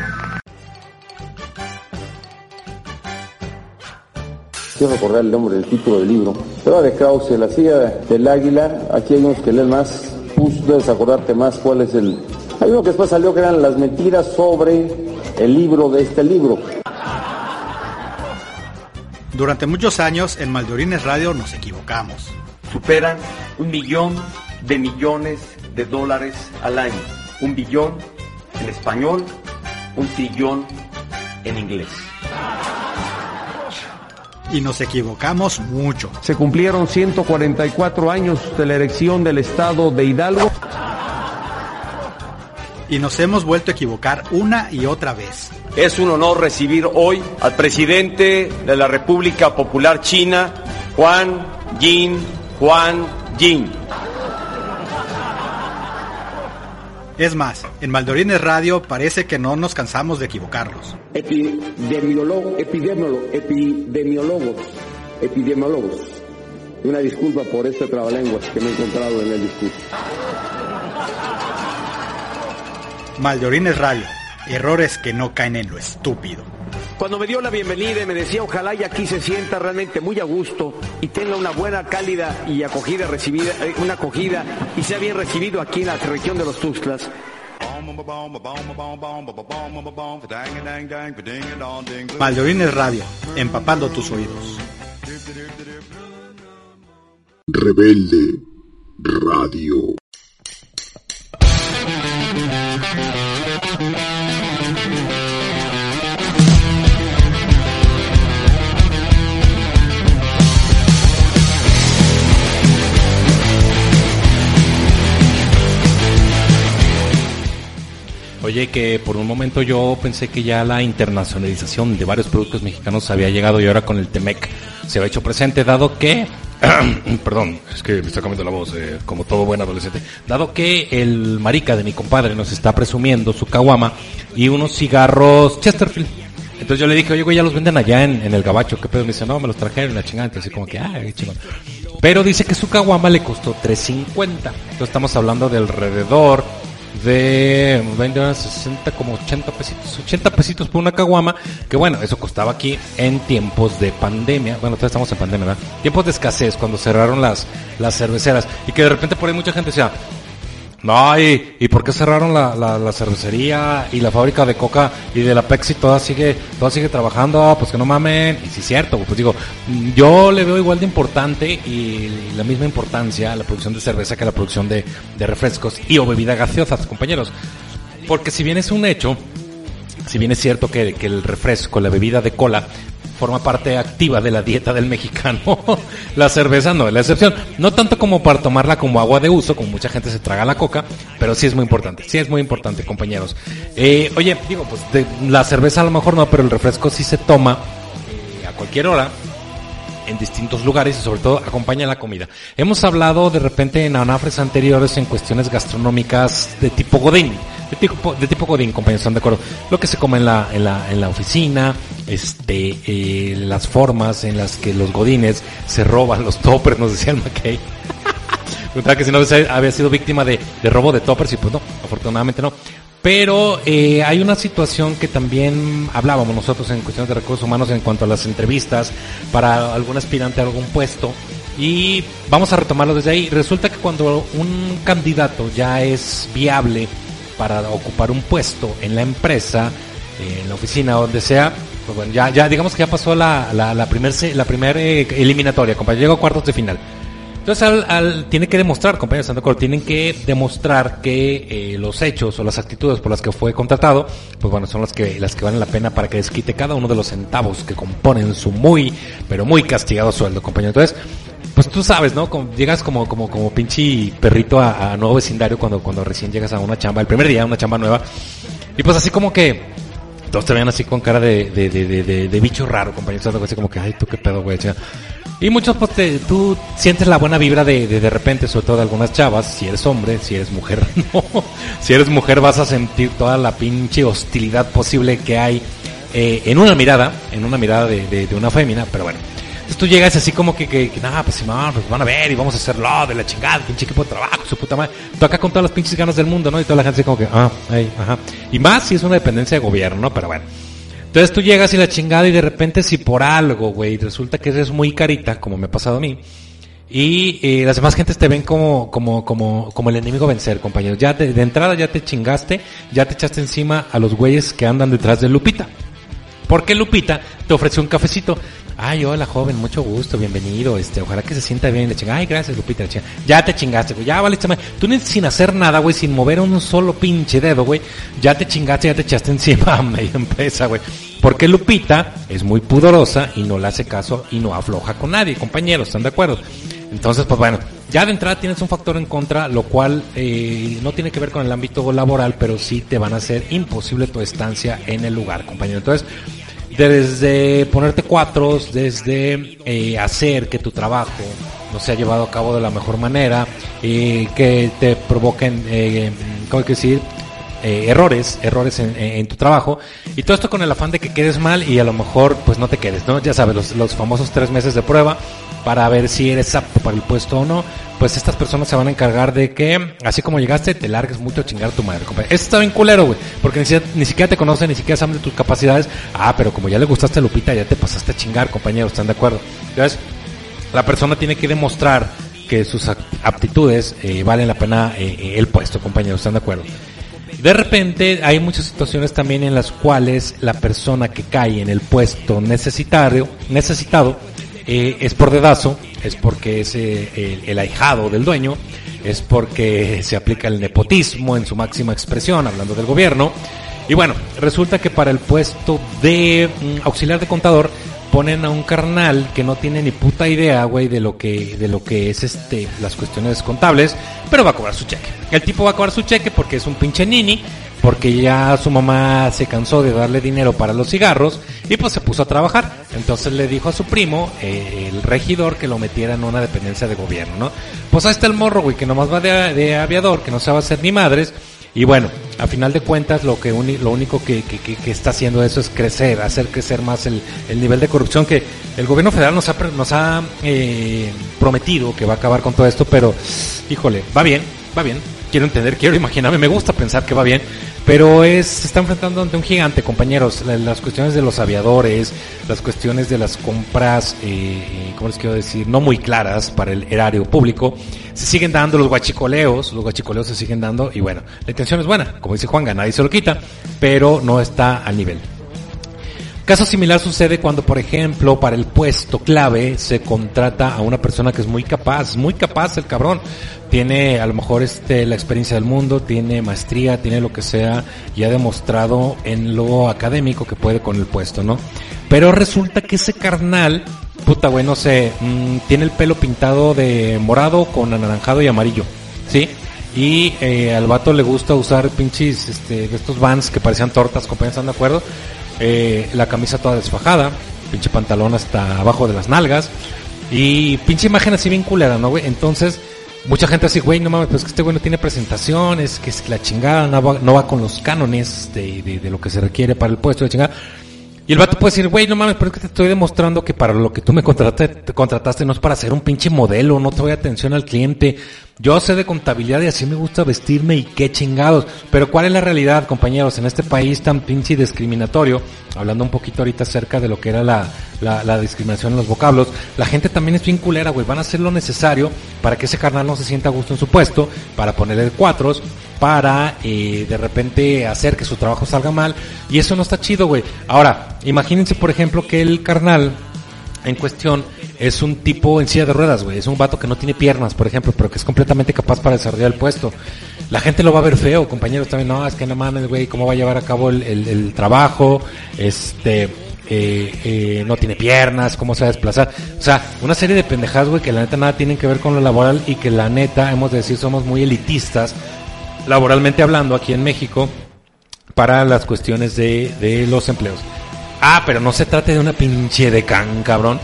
Quiero recordar el nombre del título del libro. Prueba de Krause, la silla del águila. Aquí hay unos que leen más. Tú debes acordarte más cuál es el... Hay uno que después salió que eran las mentiras sobre el libro de este libro. Durante muchos años en Maldorines Radio nos equivocamos. Superan un millón de millones de dólares al año. Un billón en español, un trillón en inglés. Y nos equivocamos mucho. Se cumplieron 144 años de la elección del estado de Hidalgo. Y nos hemos vuelto a equivocar una y otra vez. Es un honor recibir hoy al presidente de la República Popular China, Juan Yin Juan Yin. Es más, en Maldorines Radio parece que no nos cansamos de equivocarnos. Epidemiólogo, epidemiólogo, epidemiólogos, epidemiólogos. Una disculpa por este trabalenguas que me he encontrado en el discurso. Maldorines Radio, errores que no caen en lo estúpido. Cuando me dio la bienvenida y me decía ojalá y aquí se sienta realmente muy a gusto y tenga una buena, cálida y acogida recibida, eh, una acogida y sea bien recibido aquí en la región de los Tuxtlas. Maldorines Radio, empapando tus oídos. Rebelde Radio. Oye, que por un momento yo pensé que ya la internacionalización de varios productos mexicanos había llegado y ahora con el Temec se ha hecho presente, dado que, perdón, es que me está cambiando la voz, eh, como todo buen adolescente, dado que el marica de mi compadre nos está presumiendo su caguama y unos cigarros Chesterfield. Entonces yo le dije, oye, güey, ya los venden allá en, el gabacho, ¿qué pedo? Me dice, no, me los trajeron, la chingada, así como que, ah, qué chingón. Pero dice que su caguama le costó 3.50. Entonces estamos hablando de alrededor de 20, 60, como 80 pesitos, 80 pesitos por una caguama, que bueno, eso costaba aquí en tiempos de pandemia, bueno, todavía estamos en pandemia, ¿verdad? Tiempos de escasez, cuando cerraron las, las cerveceras, y que de repente por ahí mucha gente decía, no, y, y por qué cerraron la, la, la, cervecería y la fábrica de coca y de la Pepsi toda sigue, toda sigue trabajando, pues que no mamen, y sí es cierto, pues digo, yo le veo igual de importante y la misma importancia a la producción de cerveza que a la producción de, de refrescos y o bebidas gaseosas, compañeros. Porque si bien es un hecho, si bien es cierto que, que el refresco, la bebida de cola, forma parte activa de la dieta del mexicano. la cerveza no es la excepción. No tanto como para tomarla como agua de uso, como mucha gente se traga la coca, pero sí es muy importante. Sí es muy importante, compañeros. Eh, oye, digo, pues la cerveza a lo mejor no, pero el refresco sí se toma eh, a cualquier hora en distintos lugares y sobre todo acompaña la comida. Hemos hablado de repente en anafres anteriores en cuestiones gastronómicas de tipo Godín, de tipo, de tipo Godín, compañeros, ¿están de acuerdo? Lo que se come en la, en la, en la oficina, este, eh, las formas en las que los Godines se roban los toppers, nos decía el McKay. que si no había sido víctima de, de robo de toppers y pues no, afortunadamente no. Pero eh, hay una situación que también hablábamos nosotros en cuestiones de recursos humanos en cuanto a las entrevistas para algún aspirante a algún puesto. Y vamos a retomarlo desde ahí. Resulta que cuando un candidato ya es viable para ocupar un puesto en la empresa, en la oficina, donde sea, pues bueno, ya, ya digamos que ya pasó la, la, la primer, la primer eh, eliminatoria, compañero, llegó a cuartos de final. Entonces, al, al, tiene que demostrar, compañeros, Santo tienen que demostrar que eh, los hechos o las actitudes por las que fue contratado, pues bueno, son las que, las que valen la pena para que desquite cada uno de los centavos que componen su muy, pero muy castigado sueldo, compañero. Entonces, pues tú sabes, ¿no? Como, llegas como, como, como pinche perrito a, a, nuevo vecindario cuando, cuando recién llegas a una chamba, el primer día, una chamba nueva. Y pues así como que, todos te vean así con cara de, de, de, bicho raro, compañero, así como que, ay, tú qué pedo, güey, Y muchos, pues, te- tú sientes la buena vibra de, de de repente, sobre todo de algunas chavas, si eres hombre, si eres mujer, no. Si eres mujer vas a sentir toda la pinche hostilidad posible que hay eh, en una mirada, en una mirada de, de- de una fémina, pero bueno. Entonces tú llegas así como que, que, que nada, pues Simón, pues van a ver y vamos a hacerlo de la chingada, pinche equipo de trabajo, su puta madre. Tú acá con todas las pinches ganas del mundo, ¿no? Y toda la gente así como que, ah, ay, ajá. Y más si es una dependencia de gobierno, ¿no? Pero bueno. Entonces tú llegas y la chingada y de repente si por algo, güey, resulta que eres muy carita, como me ha pasado a mí, y eh, las demás gentes te ven como, como, como, como el enemigo vencer, compañeros. Ya de, de entrada ya te chingaste, ya te echaste encima a los güeyes que andan detrás de Lupita. Porque Lupita te ofreció un cafecito. Ay, hola joven, mucho gusto, bienvenido, este, ojalá que se sienta bien, le chinga, ay, gracias Lupita, chinga. ya te chingaste, güey, ya vale, chama- tú sin hacer nada, güey, sin mover un solo pinche dedo, güey, ya te chingaste, ya te echaste encima a media empresa, güey. Porque Lupita es muy pudorosa y no le hace caso y no afloja con nadie, compañeros, ¿están de acuerdo? Entonces, pues bueno, ya de entrada tienes un factor en contra, lo cual eh, no tiene que ver con el ámbito laboral, pero sí te van a hacer imposible tu estancia en el lugar, compañero. Entonces, desde ponerte cuatros, desde eh, hacer que tu trabajo no sea llevado a cabo de la mejor manera, eh, que te provoquen, eh, ¿cómo que decir? Eh, errores, errores en- en tu trabajo y todo esto con el afán de que quedes mal y a lo mejor pues no te quedes, ¿no? Ya sabes, los, los famosos tres meses de prueba para ver si eres apto para el puesto o no, pues estas personas se van a encargar de que, así como llegaste, te largues mucho a chingar a tu madre, compadre. Esto está bien culero, güey, porque ni siquiera, te conocen, ni siquiera saben de tus capacidades. Ah, pero como ya le gustaste a Lupita, ya te pasaste a chingar, compañeros, ¿están de acuerdo? Entonces, la persona tiene que demostrar que sus aptitudes eh, valen la pena eh, eh, el puesto, compañeros, ¿están de acuerdo? De repente hay muchas situaciones también en las cuales la persona que cae en el puesto necesitario, necesitado eh, es por dedazo, es porque es eh, el, ahijado del dueño, es porque se aplica el nepotismo en su máxima expresión, hablando del gobierno. Y bueno, resulta que para el puesto de mm, auxiliar de contador ponen a un carnal que no tiene ni puta idea, güey, de lo que de lo que es este las cuestiones contables, pero va a cobrar su cheque. El tipo va a cobrar su cheque porque es un pinche nini, porque ya su mamá se cansó de darle dinero para los cigarros y pues se puso a trabajar. Entonces le dijo a su primo, eh, el regidor, que lo metiera en una dependencia de gobierno, ¿no? Pues ahí está el morro, güey, que nomás va de, aviador, que no sabe hacer ni madres. Y bueno, a final de cuentas lo que uni- lo único que, que- está haciendo eso es crecer, hacer crecer más el, el nivel de corrupción que el gobierno federal nos ha, nos ha eh, prometido que va a acabar con todo esto, pero híjole, va bien, va bien. Quiero entender, quiero imaginarme, me gusta pensar que va bien, pero es, se está enfrentando ante un gigante, compañeros. La- Las cuestiones de los aviadores, las cuestiones de las compras, eh, eh, ¿cómo les quiero decir? No muy claras para el erario público. Se siguen dando los guachicoleos, los guachicoleos se siguen dando y bueno, la intención es buena, como dice Juanga, nadie se lo quita, pero no está al nivel. Caso similar sucede cuando, por ejemplo, para el puesto clave se contrata a una persona que es muy capaz, muy capaz el cabrón. Tiene a lo mejor este la experiencia del mundo, tiene maestría, tiene lo que sea y ha demostrado en lo académico que puede con el puesto, ¿no? Pero resulta que ese carnal, puta güey, no sé, mm, tiene el pelo pintado de morado con anaranjado y amarillo, ¿sí? Y eh, al vato le gusta usar pinches este, de estos vans que parecían tortas, compañeros, ¿están de acuerdo? Eh, la camisa toda desfajada, pinche pantalón hasta abajo de las nalgas y pinche imagen así bien culera, ¿no, güey? Entonces, mucha gente así, güey, no mames, pues que este güey no tiene presentaciones, que es la chingada, no va, no va con los cánones de, de, lo que se requiere para el puesto de chingada. Y el vato puede decir, güey, no mames, pero es que te estoy demostrando que para lo que tú me contrataste, te contrataste no es para ser un pinche modelo, no te doy atención al cliente. Yo sé de contabilidad y así me gusta vestirme y qué chingados. Pero ¿cuál es la realidad, compañeros? En este país tan pinche discriminatorio, hablando un poquito ahorita acerca de lo que era la, la, discriminación en los vocablos, la gente también es bien culera, güey. Van a hacer lo necesario para que ese carnal no se sienta a gusto en su puesto, para ponerle cuatros, para eh, de repente hacer que su trabajo salga mal. Y eso no está chido, güey. Ahora, imagínense, por ejemplo, que el carnal en cuestión es un tipo en silla de ruedas, güey. Es un vato que no tiene piernas, por ejemplo, pero que es completamente capaz para desarrollar el puesto. La gente lo va a ver feo, compañeros. También, no, es que no mames, güey, cómo va a llevar a cabo el, el- trabajo. Este, eh, eh, no tiene piernas, cómo se va a desplazar. O sea, una serie de pendejadas, güey, que la neta nada tienen que ver con lo laboral y que la neta, hemos de decir, somos muy elitistas, laboralmente hablando, aquí en México, para las cuestiones de, de los empleos. Ah, pero no se trate de una pinche de can, cabrón.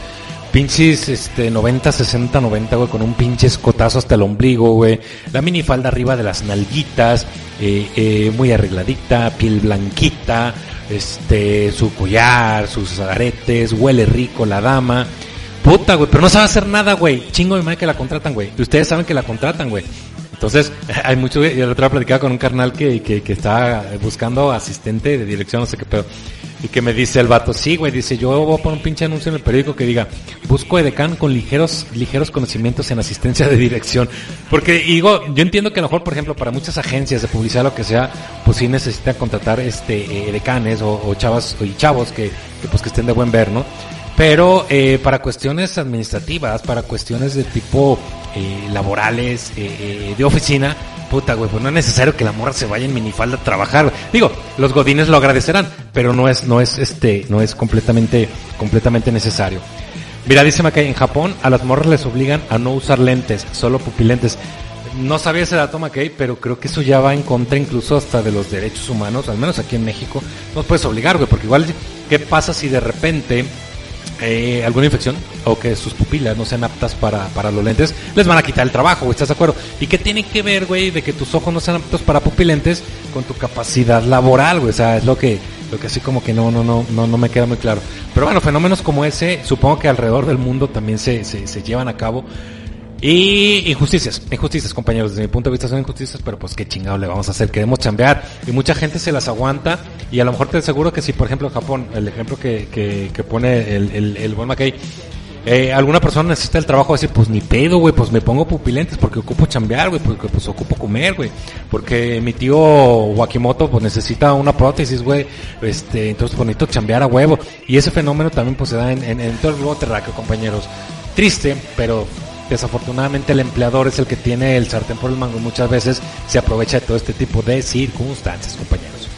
pinches este 90, 60, 90, güey, con un pinche escotazo hasta el ombligo, güey. La minifalda arriba de las nalguitas, eh, eh, muy arregladita, piel blanquita, este, su collar, sus aretes, huele rico la dama. Puta, güey, pero no sabe hacer nada, güey. Chingo de madre que la contratan, güey. Ustedes saben que la contratan, güey. Entonces, hay mucho, yo el otro día platicaba con un carnal que, que, que está buscando asistente de dirección, no sé qué pedo. Y que me dice el vato, sí, güey, dice, yo voy a poner un pinche anuncio en el periódico que diga, busco edecán con ligeros, ligeros conocimientos en asistencia de dirección. Porque digo, yo entiendo que a lo mejor, por ejemplo, para muchas agencias de publicidad, lo que sea, pues sí necesitan contratar este edecanes o, o chavas y chavos que, que, pues que estén de buen ver, ¿no? Pero eh, para cuestiones administrativas, para cuestiones de tipo eh, laborales, eh, de oficina, puta, güey, pues no es necesario que la morra se vaya en minifalda a trabajar. Digo, los godines lo agradecerán, pero no es, no es, este, no es completamente, completamente necesario. Mira, dice que en Japón a las morras les obligan a no usar lentes, solo pupilentes. No sabía ese dato, McKay, pero creo que eso ya va en contra incluso hasta de los derechos humanos, al menos aquí en México. No puedes obligar, güey, porque igual, ¿qué pasa si de repente eh, alguna infección o que sus pupilas no sean aptas para, para los lentes, les van a quitar el trabajo, ¿estás de acuerdo? ¿Y qué tiene que ver, güey, de que tus ojos no sean aptos para pupilentes con tu capacidad laboral, güey? O sea, es lo que, lo que así como que no, no, no, no, no me queda muy claro. Pero bueno, fenómenos como ese, supongo que alrededor del mundo también se, se llevan a cabo. Y injusticias, injusticias compañeros, desde mi punto de vista son injusticias, pero pues qué chingado le vamos a hacer, queremos chambear y mucha gente se las aguanta. Y a lo mejor te aseguro que si por ejemplo en Japón, el ejemplo que, que, que pone el, el, el buen McKay, eh, alguna persona necesita el trabajo, decir, pues ni pedo, güey, pues me pongo pupilentes porque ocupo chambear, güey, porque pues ocupo comer, güey, porque mi tío Wakimoto pues necesita una prótesis, güey, este, entonces pues necesito chambear a huevo y ese fenómeno también pues se da en, en, en todo el globo terráqueo, compañeros. Triste, pero desafortunadamente el empleador es el que tiene el sartén por el mango y muchas veces se aprovecha de todo este tipo de circunstancias, compañeros.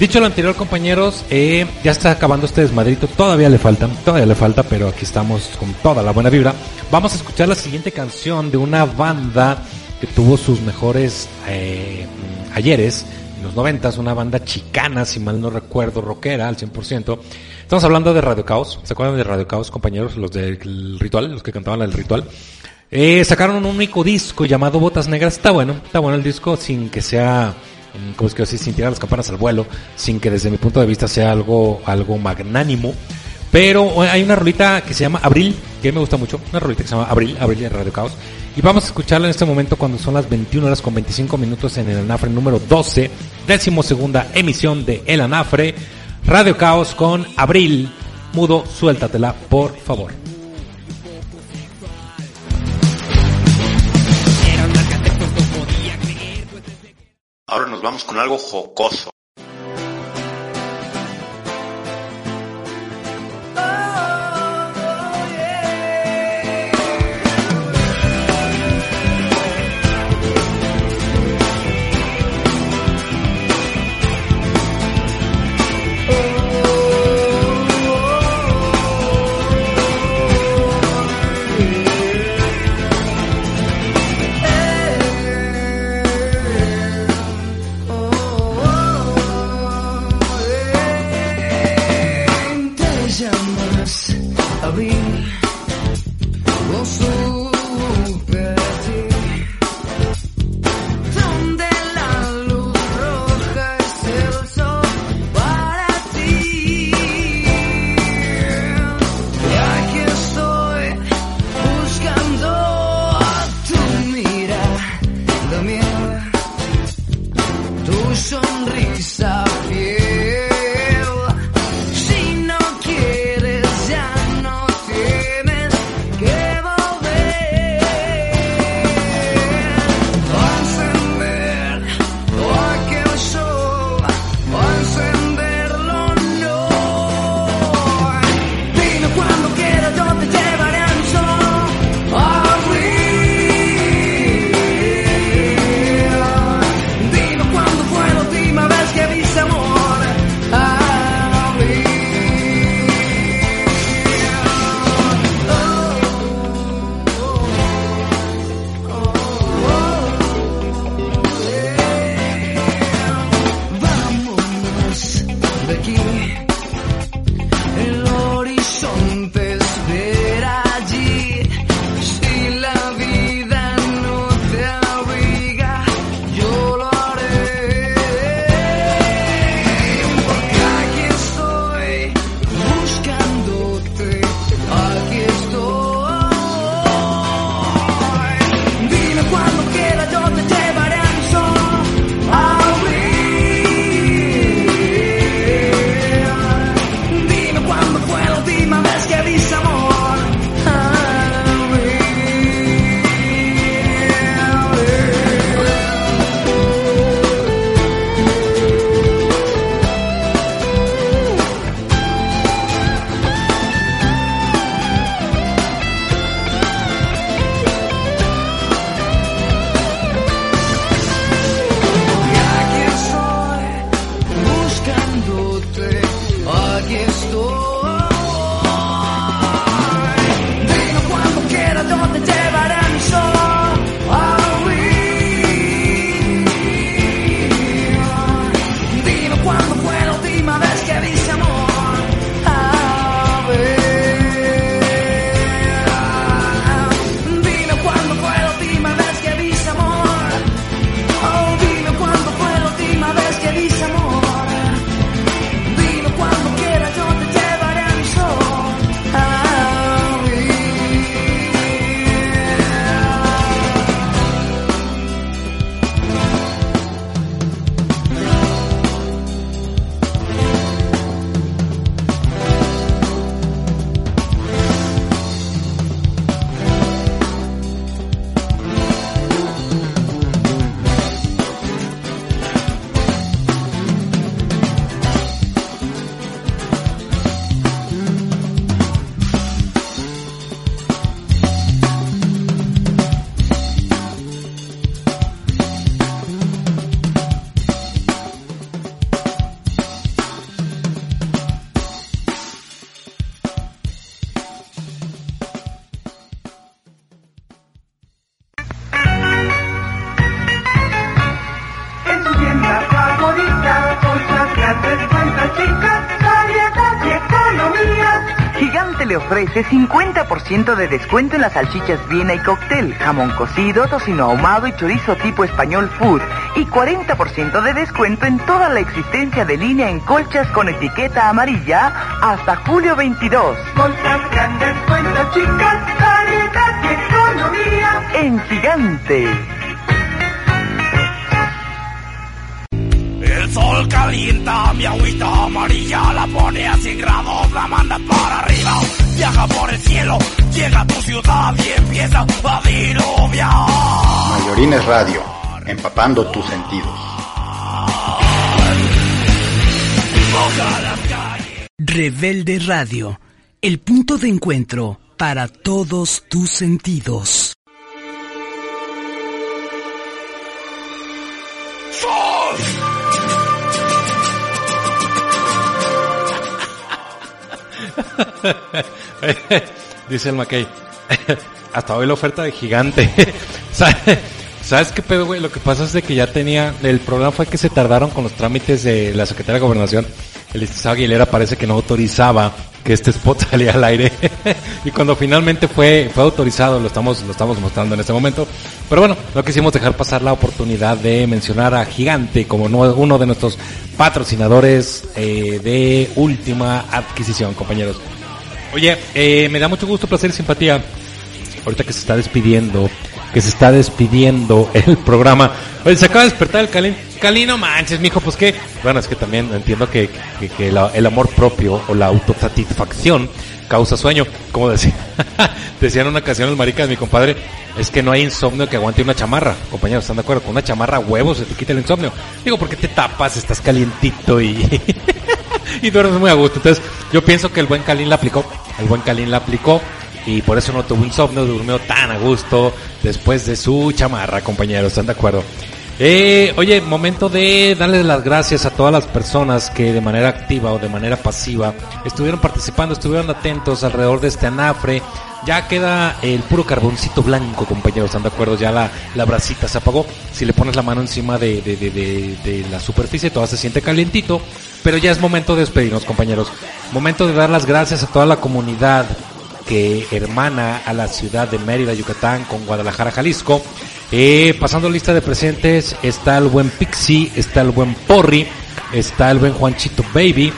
Dicho lo anterior, compañeros, eh, ya está acabando este desmadrito. Todavía le falta, todavía le falta, pero aquí estamos con toda la buena vibra. Vamos a escuchar la siguiente canción de una banda que tuvo sus mejores eh, ayeres, en los noventas, una banda chicana, si mal no recuerdo, rockera al 100%. Estamos hablando de Radio Caos. ¿Se acuerdan de Radio Caos, compañeros? Los del ritual, los que cantaban el ritual. Eh, sacaron un único disco llamado Botas Negras. Está bueno, está bueno el disco sin que sea, como es que así, sin tirar las campanas al vuelo, sin que desde mi punto de vista sea algo, algo magnánimo. Pero hay una rolita que se llama Abril, que me gusta mucho, una rolita que se llama Abril, Abril de Radio Caos. Y vamos a escucharla en este momento cuando son las 21 horas con 25 minutos en el Anafre número 12, décimo segunda emisión de El Anafre, Radio Caos con Abril. Mudo, suéltatela, por favor. Ahora nos vamos con algo jocoso. Ofrece 50% de descuento en las salchichas Viena y cóctel, jamón cocido, tocino ahumado y chorizo tipo español food y 40% de descuento en toda la existencia de línea en colchas con etiqueta amarilla hasta julio 22. Colchas grandes, cuentas chicas, variedad y economía. En Gigante. El sol calienta mi agüita amarilla, la pone a 100 grados, la manda para arriba. Viaja por el cielo, llega a tu ciudad y empieza a diluviar. Mayorines Radio, empapando tus sentidos. Rebelde Radio, el punto de encuentro para todos tus sentidos. Dice el McKay. Hasta hoy la oferta de gigante. ¿Sabes qué pedo, güey? Lo que pasa es de que ya tenía. El problema fue que se tardaron con los trámites de la Secretaría de Gobernación. El licenciado Aguilera parece que no autorizaba que este spot saliera al aire. y cuando finalmente fue, fue autorizado, lo estamos, lo estamos mostrando en este momento. Pero bueno, no quisimos dejar pasar la oportunidad de mencionar a Gigante como uno de nuestros patrocinadores eh, de última adquisición, compañeros. Oye, eh, me da mucho gusto, placer y simpatía. Ahorita que se está despidiendo, que se está despidiendo el programa. Oye, se acaba de despertar el Calín. Calín, no manches, mijo, pues qué. Bueno, es que también entiendo que, que, que la, el amor propio o la autosatisfacción causa sueño. Como decía, decía en una ocasión el marica de mi compadre, es que no hay insomnio que aguante una chamarra. Compañeros, ¿están de acuerdo? Con una chamarra huevos se te quita el insomnio. Digo, porque te tapas, estás calientito y, y duermes muy a gusto. Entonces, yo pienso que el buen Calín la aplicó. El buen Calín la aplicó y por eso no tuvo insomnio, durmió tan a gusto después de su chamarra, compañeros, ¿están de acuerdo? Eh, oye, momento de darles las gracias a todas las personas que de manera activa o de manera pasiva estuvieron participando, estuvieron atentos alrededor de este anafre. Ya queda el puro carboncito blanco, compañeros, ¿están de acuerdo? Ya la, la brasita se apagó. Si le pones la mano encima de, de, de, de, la superficie, todo se siente calientito. Pero ya es momento de despedirnos, compañeros. Momento de dar las gracias a toda la comunidad que hermana a la ciudad de Mérida, Yucatán, con Guadalajara, Jalisco. Eh, pasando lista de presentes, está el buen Pixie, está el buen Porri, está el buen Juanchito Baby,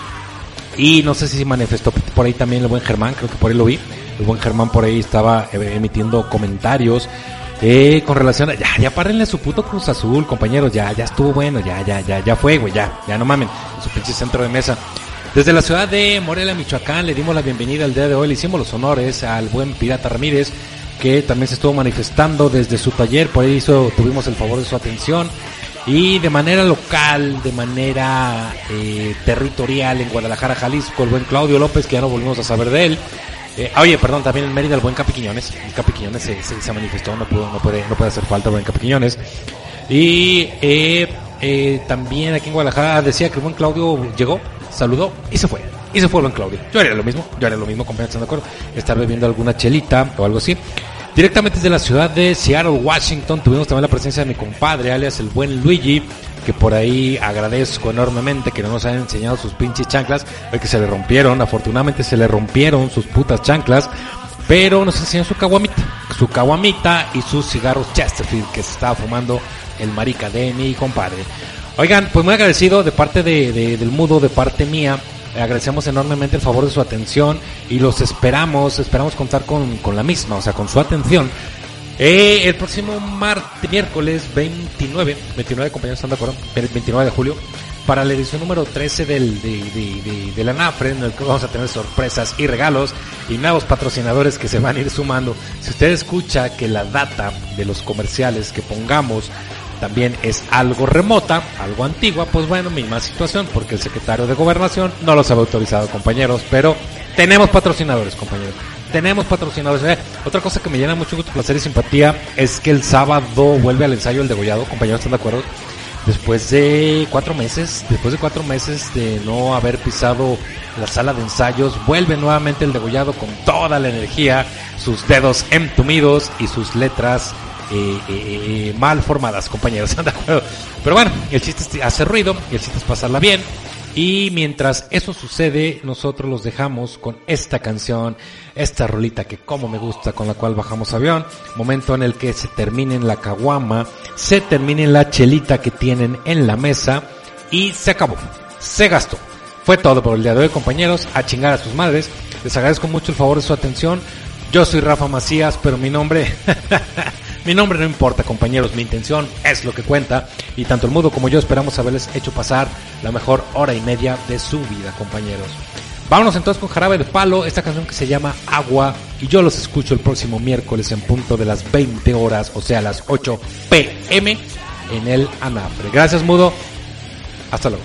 y no sé si se manifestó por ahí también el buen Germán, creo que por ahí lo vi. El buen Germán por ahí estaba eh, emitiendo comentarios. Eh, con relación a, ya, ya párenle su puto Cruz Azul, compañeros, ya, ya estuvo bueno, ya, ya, ya, ya fue, güey, ya, ya no mamen, su pinche centro de mesa. Desde la ciudad de Morelia, Michoacán, le dimos la bienvenida el día de hoy, le hicimos los honores al buen Pirata Ramírez, que también se estuvo manifestando desde su taller, por ahí tuvimos el favor de su atención. Y de manera local, de manera eh, territorial en Guadalajara, Jalisco, el buen Claudio López, que ya no volvimos a saber de él. Eh, oye, perdón, también en Mérida el buen Capi Quiñones. El Capi Quiñones se, se, manifestó, no, pudo, no, puede, no puede hacer falta el buen Capi Quiñones. Y eh, eh, también aquí en Guadalajara decía que el buen Claudio llegó, saludó y se fue. Y se fue buen Claudio. Yo haría lo mismo, yo haría lo mismo, compañeros, ¿están acuerdo? Estar bebiendo alguna chelita o algo así. Directamente desde la ciudad de Seattle, Washington, tuvimos también la presencia de mi compadre, alias el buen Luigi, que por ahí agradezco enormemente que no nos hayan enseñado sus pinches chanclas, que se le rompieron, afortunadamente se le rompieron sus putas chanclas, pero nos enseñó su caguamita, su caguamita y sus cigarros Chesterfield que se estaba fumando el marica de mi compadre. Oigan, pues muy agradecido de parte de, de, del mudo, de parte mía, agradecemos enormemente el favor de su atención y los esperamos, esperamos contar con, con la misma, o sea, con su atención. Eh, el próximo martes, miércoles 29, 29 compañeros están de acuerdo, el 29 de julio, para la edición número 13 del, de, de, de, de, la NAFRE, en el que vamos a tener sorpresas y regalos y nuevos patrocinadores que se van a ir sumando. Si usted escucha que la data de los comerciales que pongamos también es algo remota, algo antigua, pues bueno, misma situación, porque el secretario de Gobernación no los había autorizado, compañeros, pero tenemos patrocinadores, compañeros. Tenemos patrocinadores. Eh, otra cosa que me llena mucho gusto, placer y simpatía es que el sábado vuelve al ensayo el degollado, compañeros, ¿están de acuerdo? Después de cuatro meses, después de cuatro meses de no haber pisado la sala de ensayos, vuelve nuevamente el degollado con toda la energía, sus dedos entumidos y sus letras eh, eh, eh, mal formadas, compañeros. Pero bueno, el chiste es hacer ruido, el chiste es pasarla bien. Y mientras eso sucede, nosotros los dejamos con esta canción, esta rolita que como me gusta, con la cual bajamos avión. Momento en el que se termine la caguama, se termine la chelita que tienen en la mesa y se acabó. Se gastó. Fue todo por el día de hoy, compañeros. A chingar a sus madres. Les agradezco mucho el favor de su atención. Yo soy Rafa Macías, pero mi nombre, mi nombre no importa, compañeros. Mi intención es lo que cuenta. Y tanto el mudo como yo esperamos haberles hecho pasar la mejor hora y media de su vida, compañeros. Vámonos entonces con Jarabe de Palo, esta canción que se llama Agua. Y yo los escucho el próximo miércoles en punto de las 20 horas, o sea, las 8 pm en el Anafre. Gracias, mudo. Hasta luego.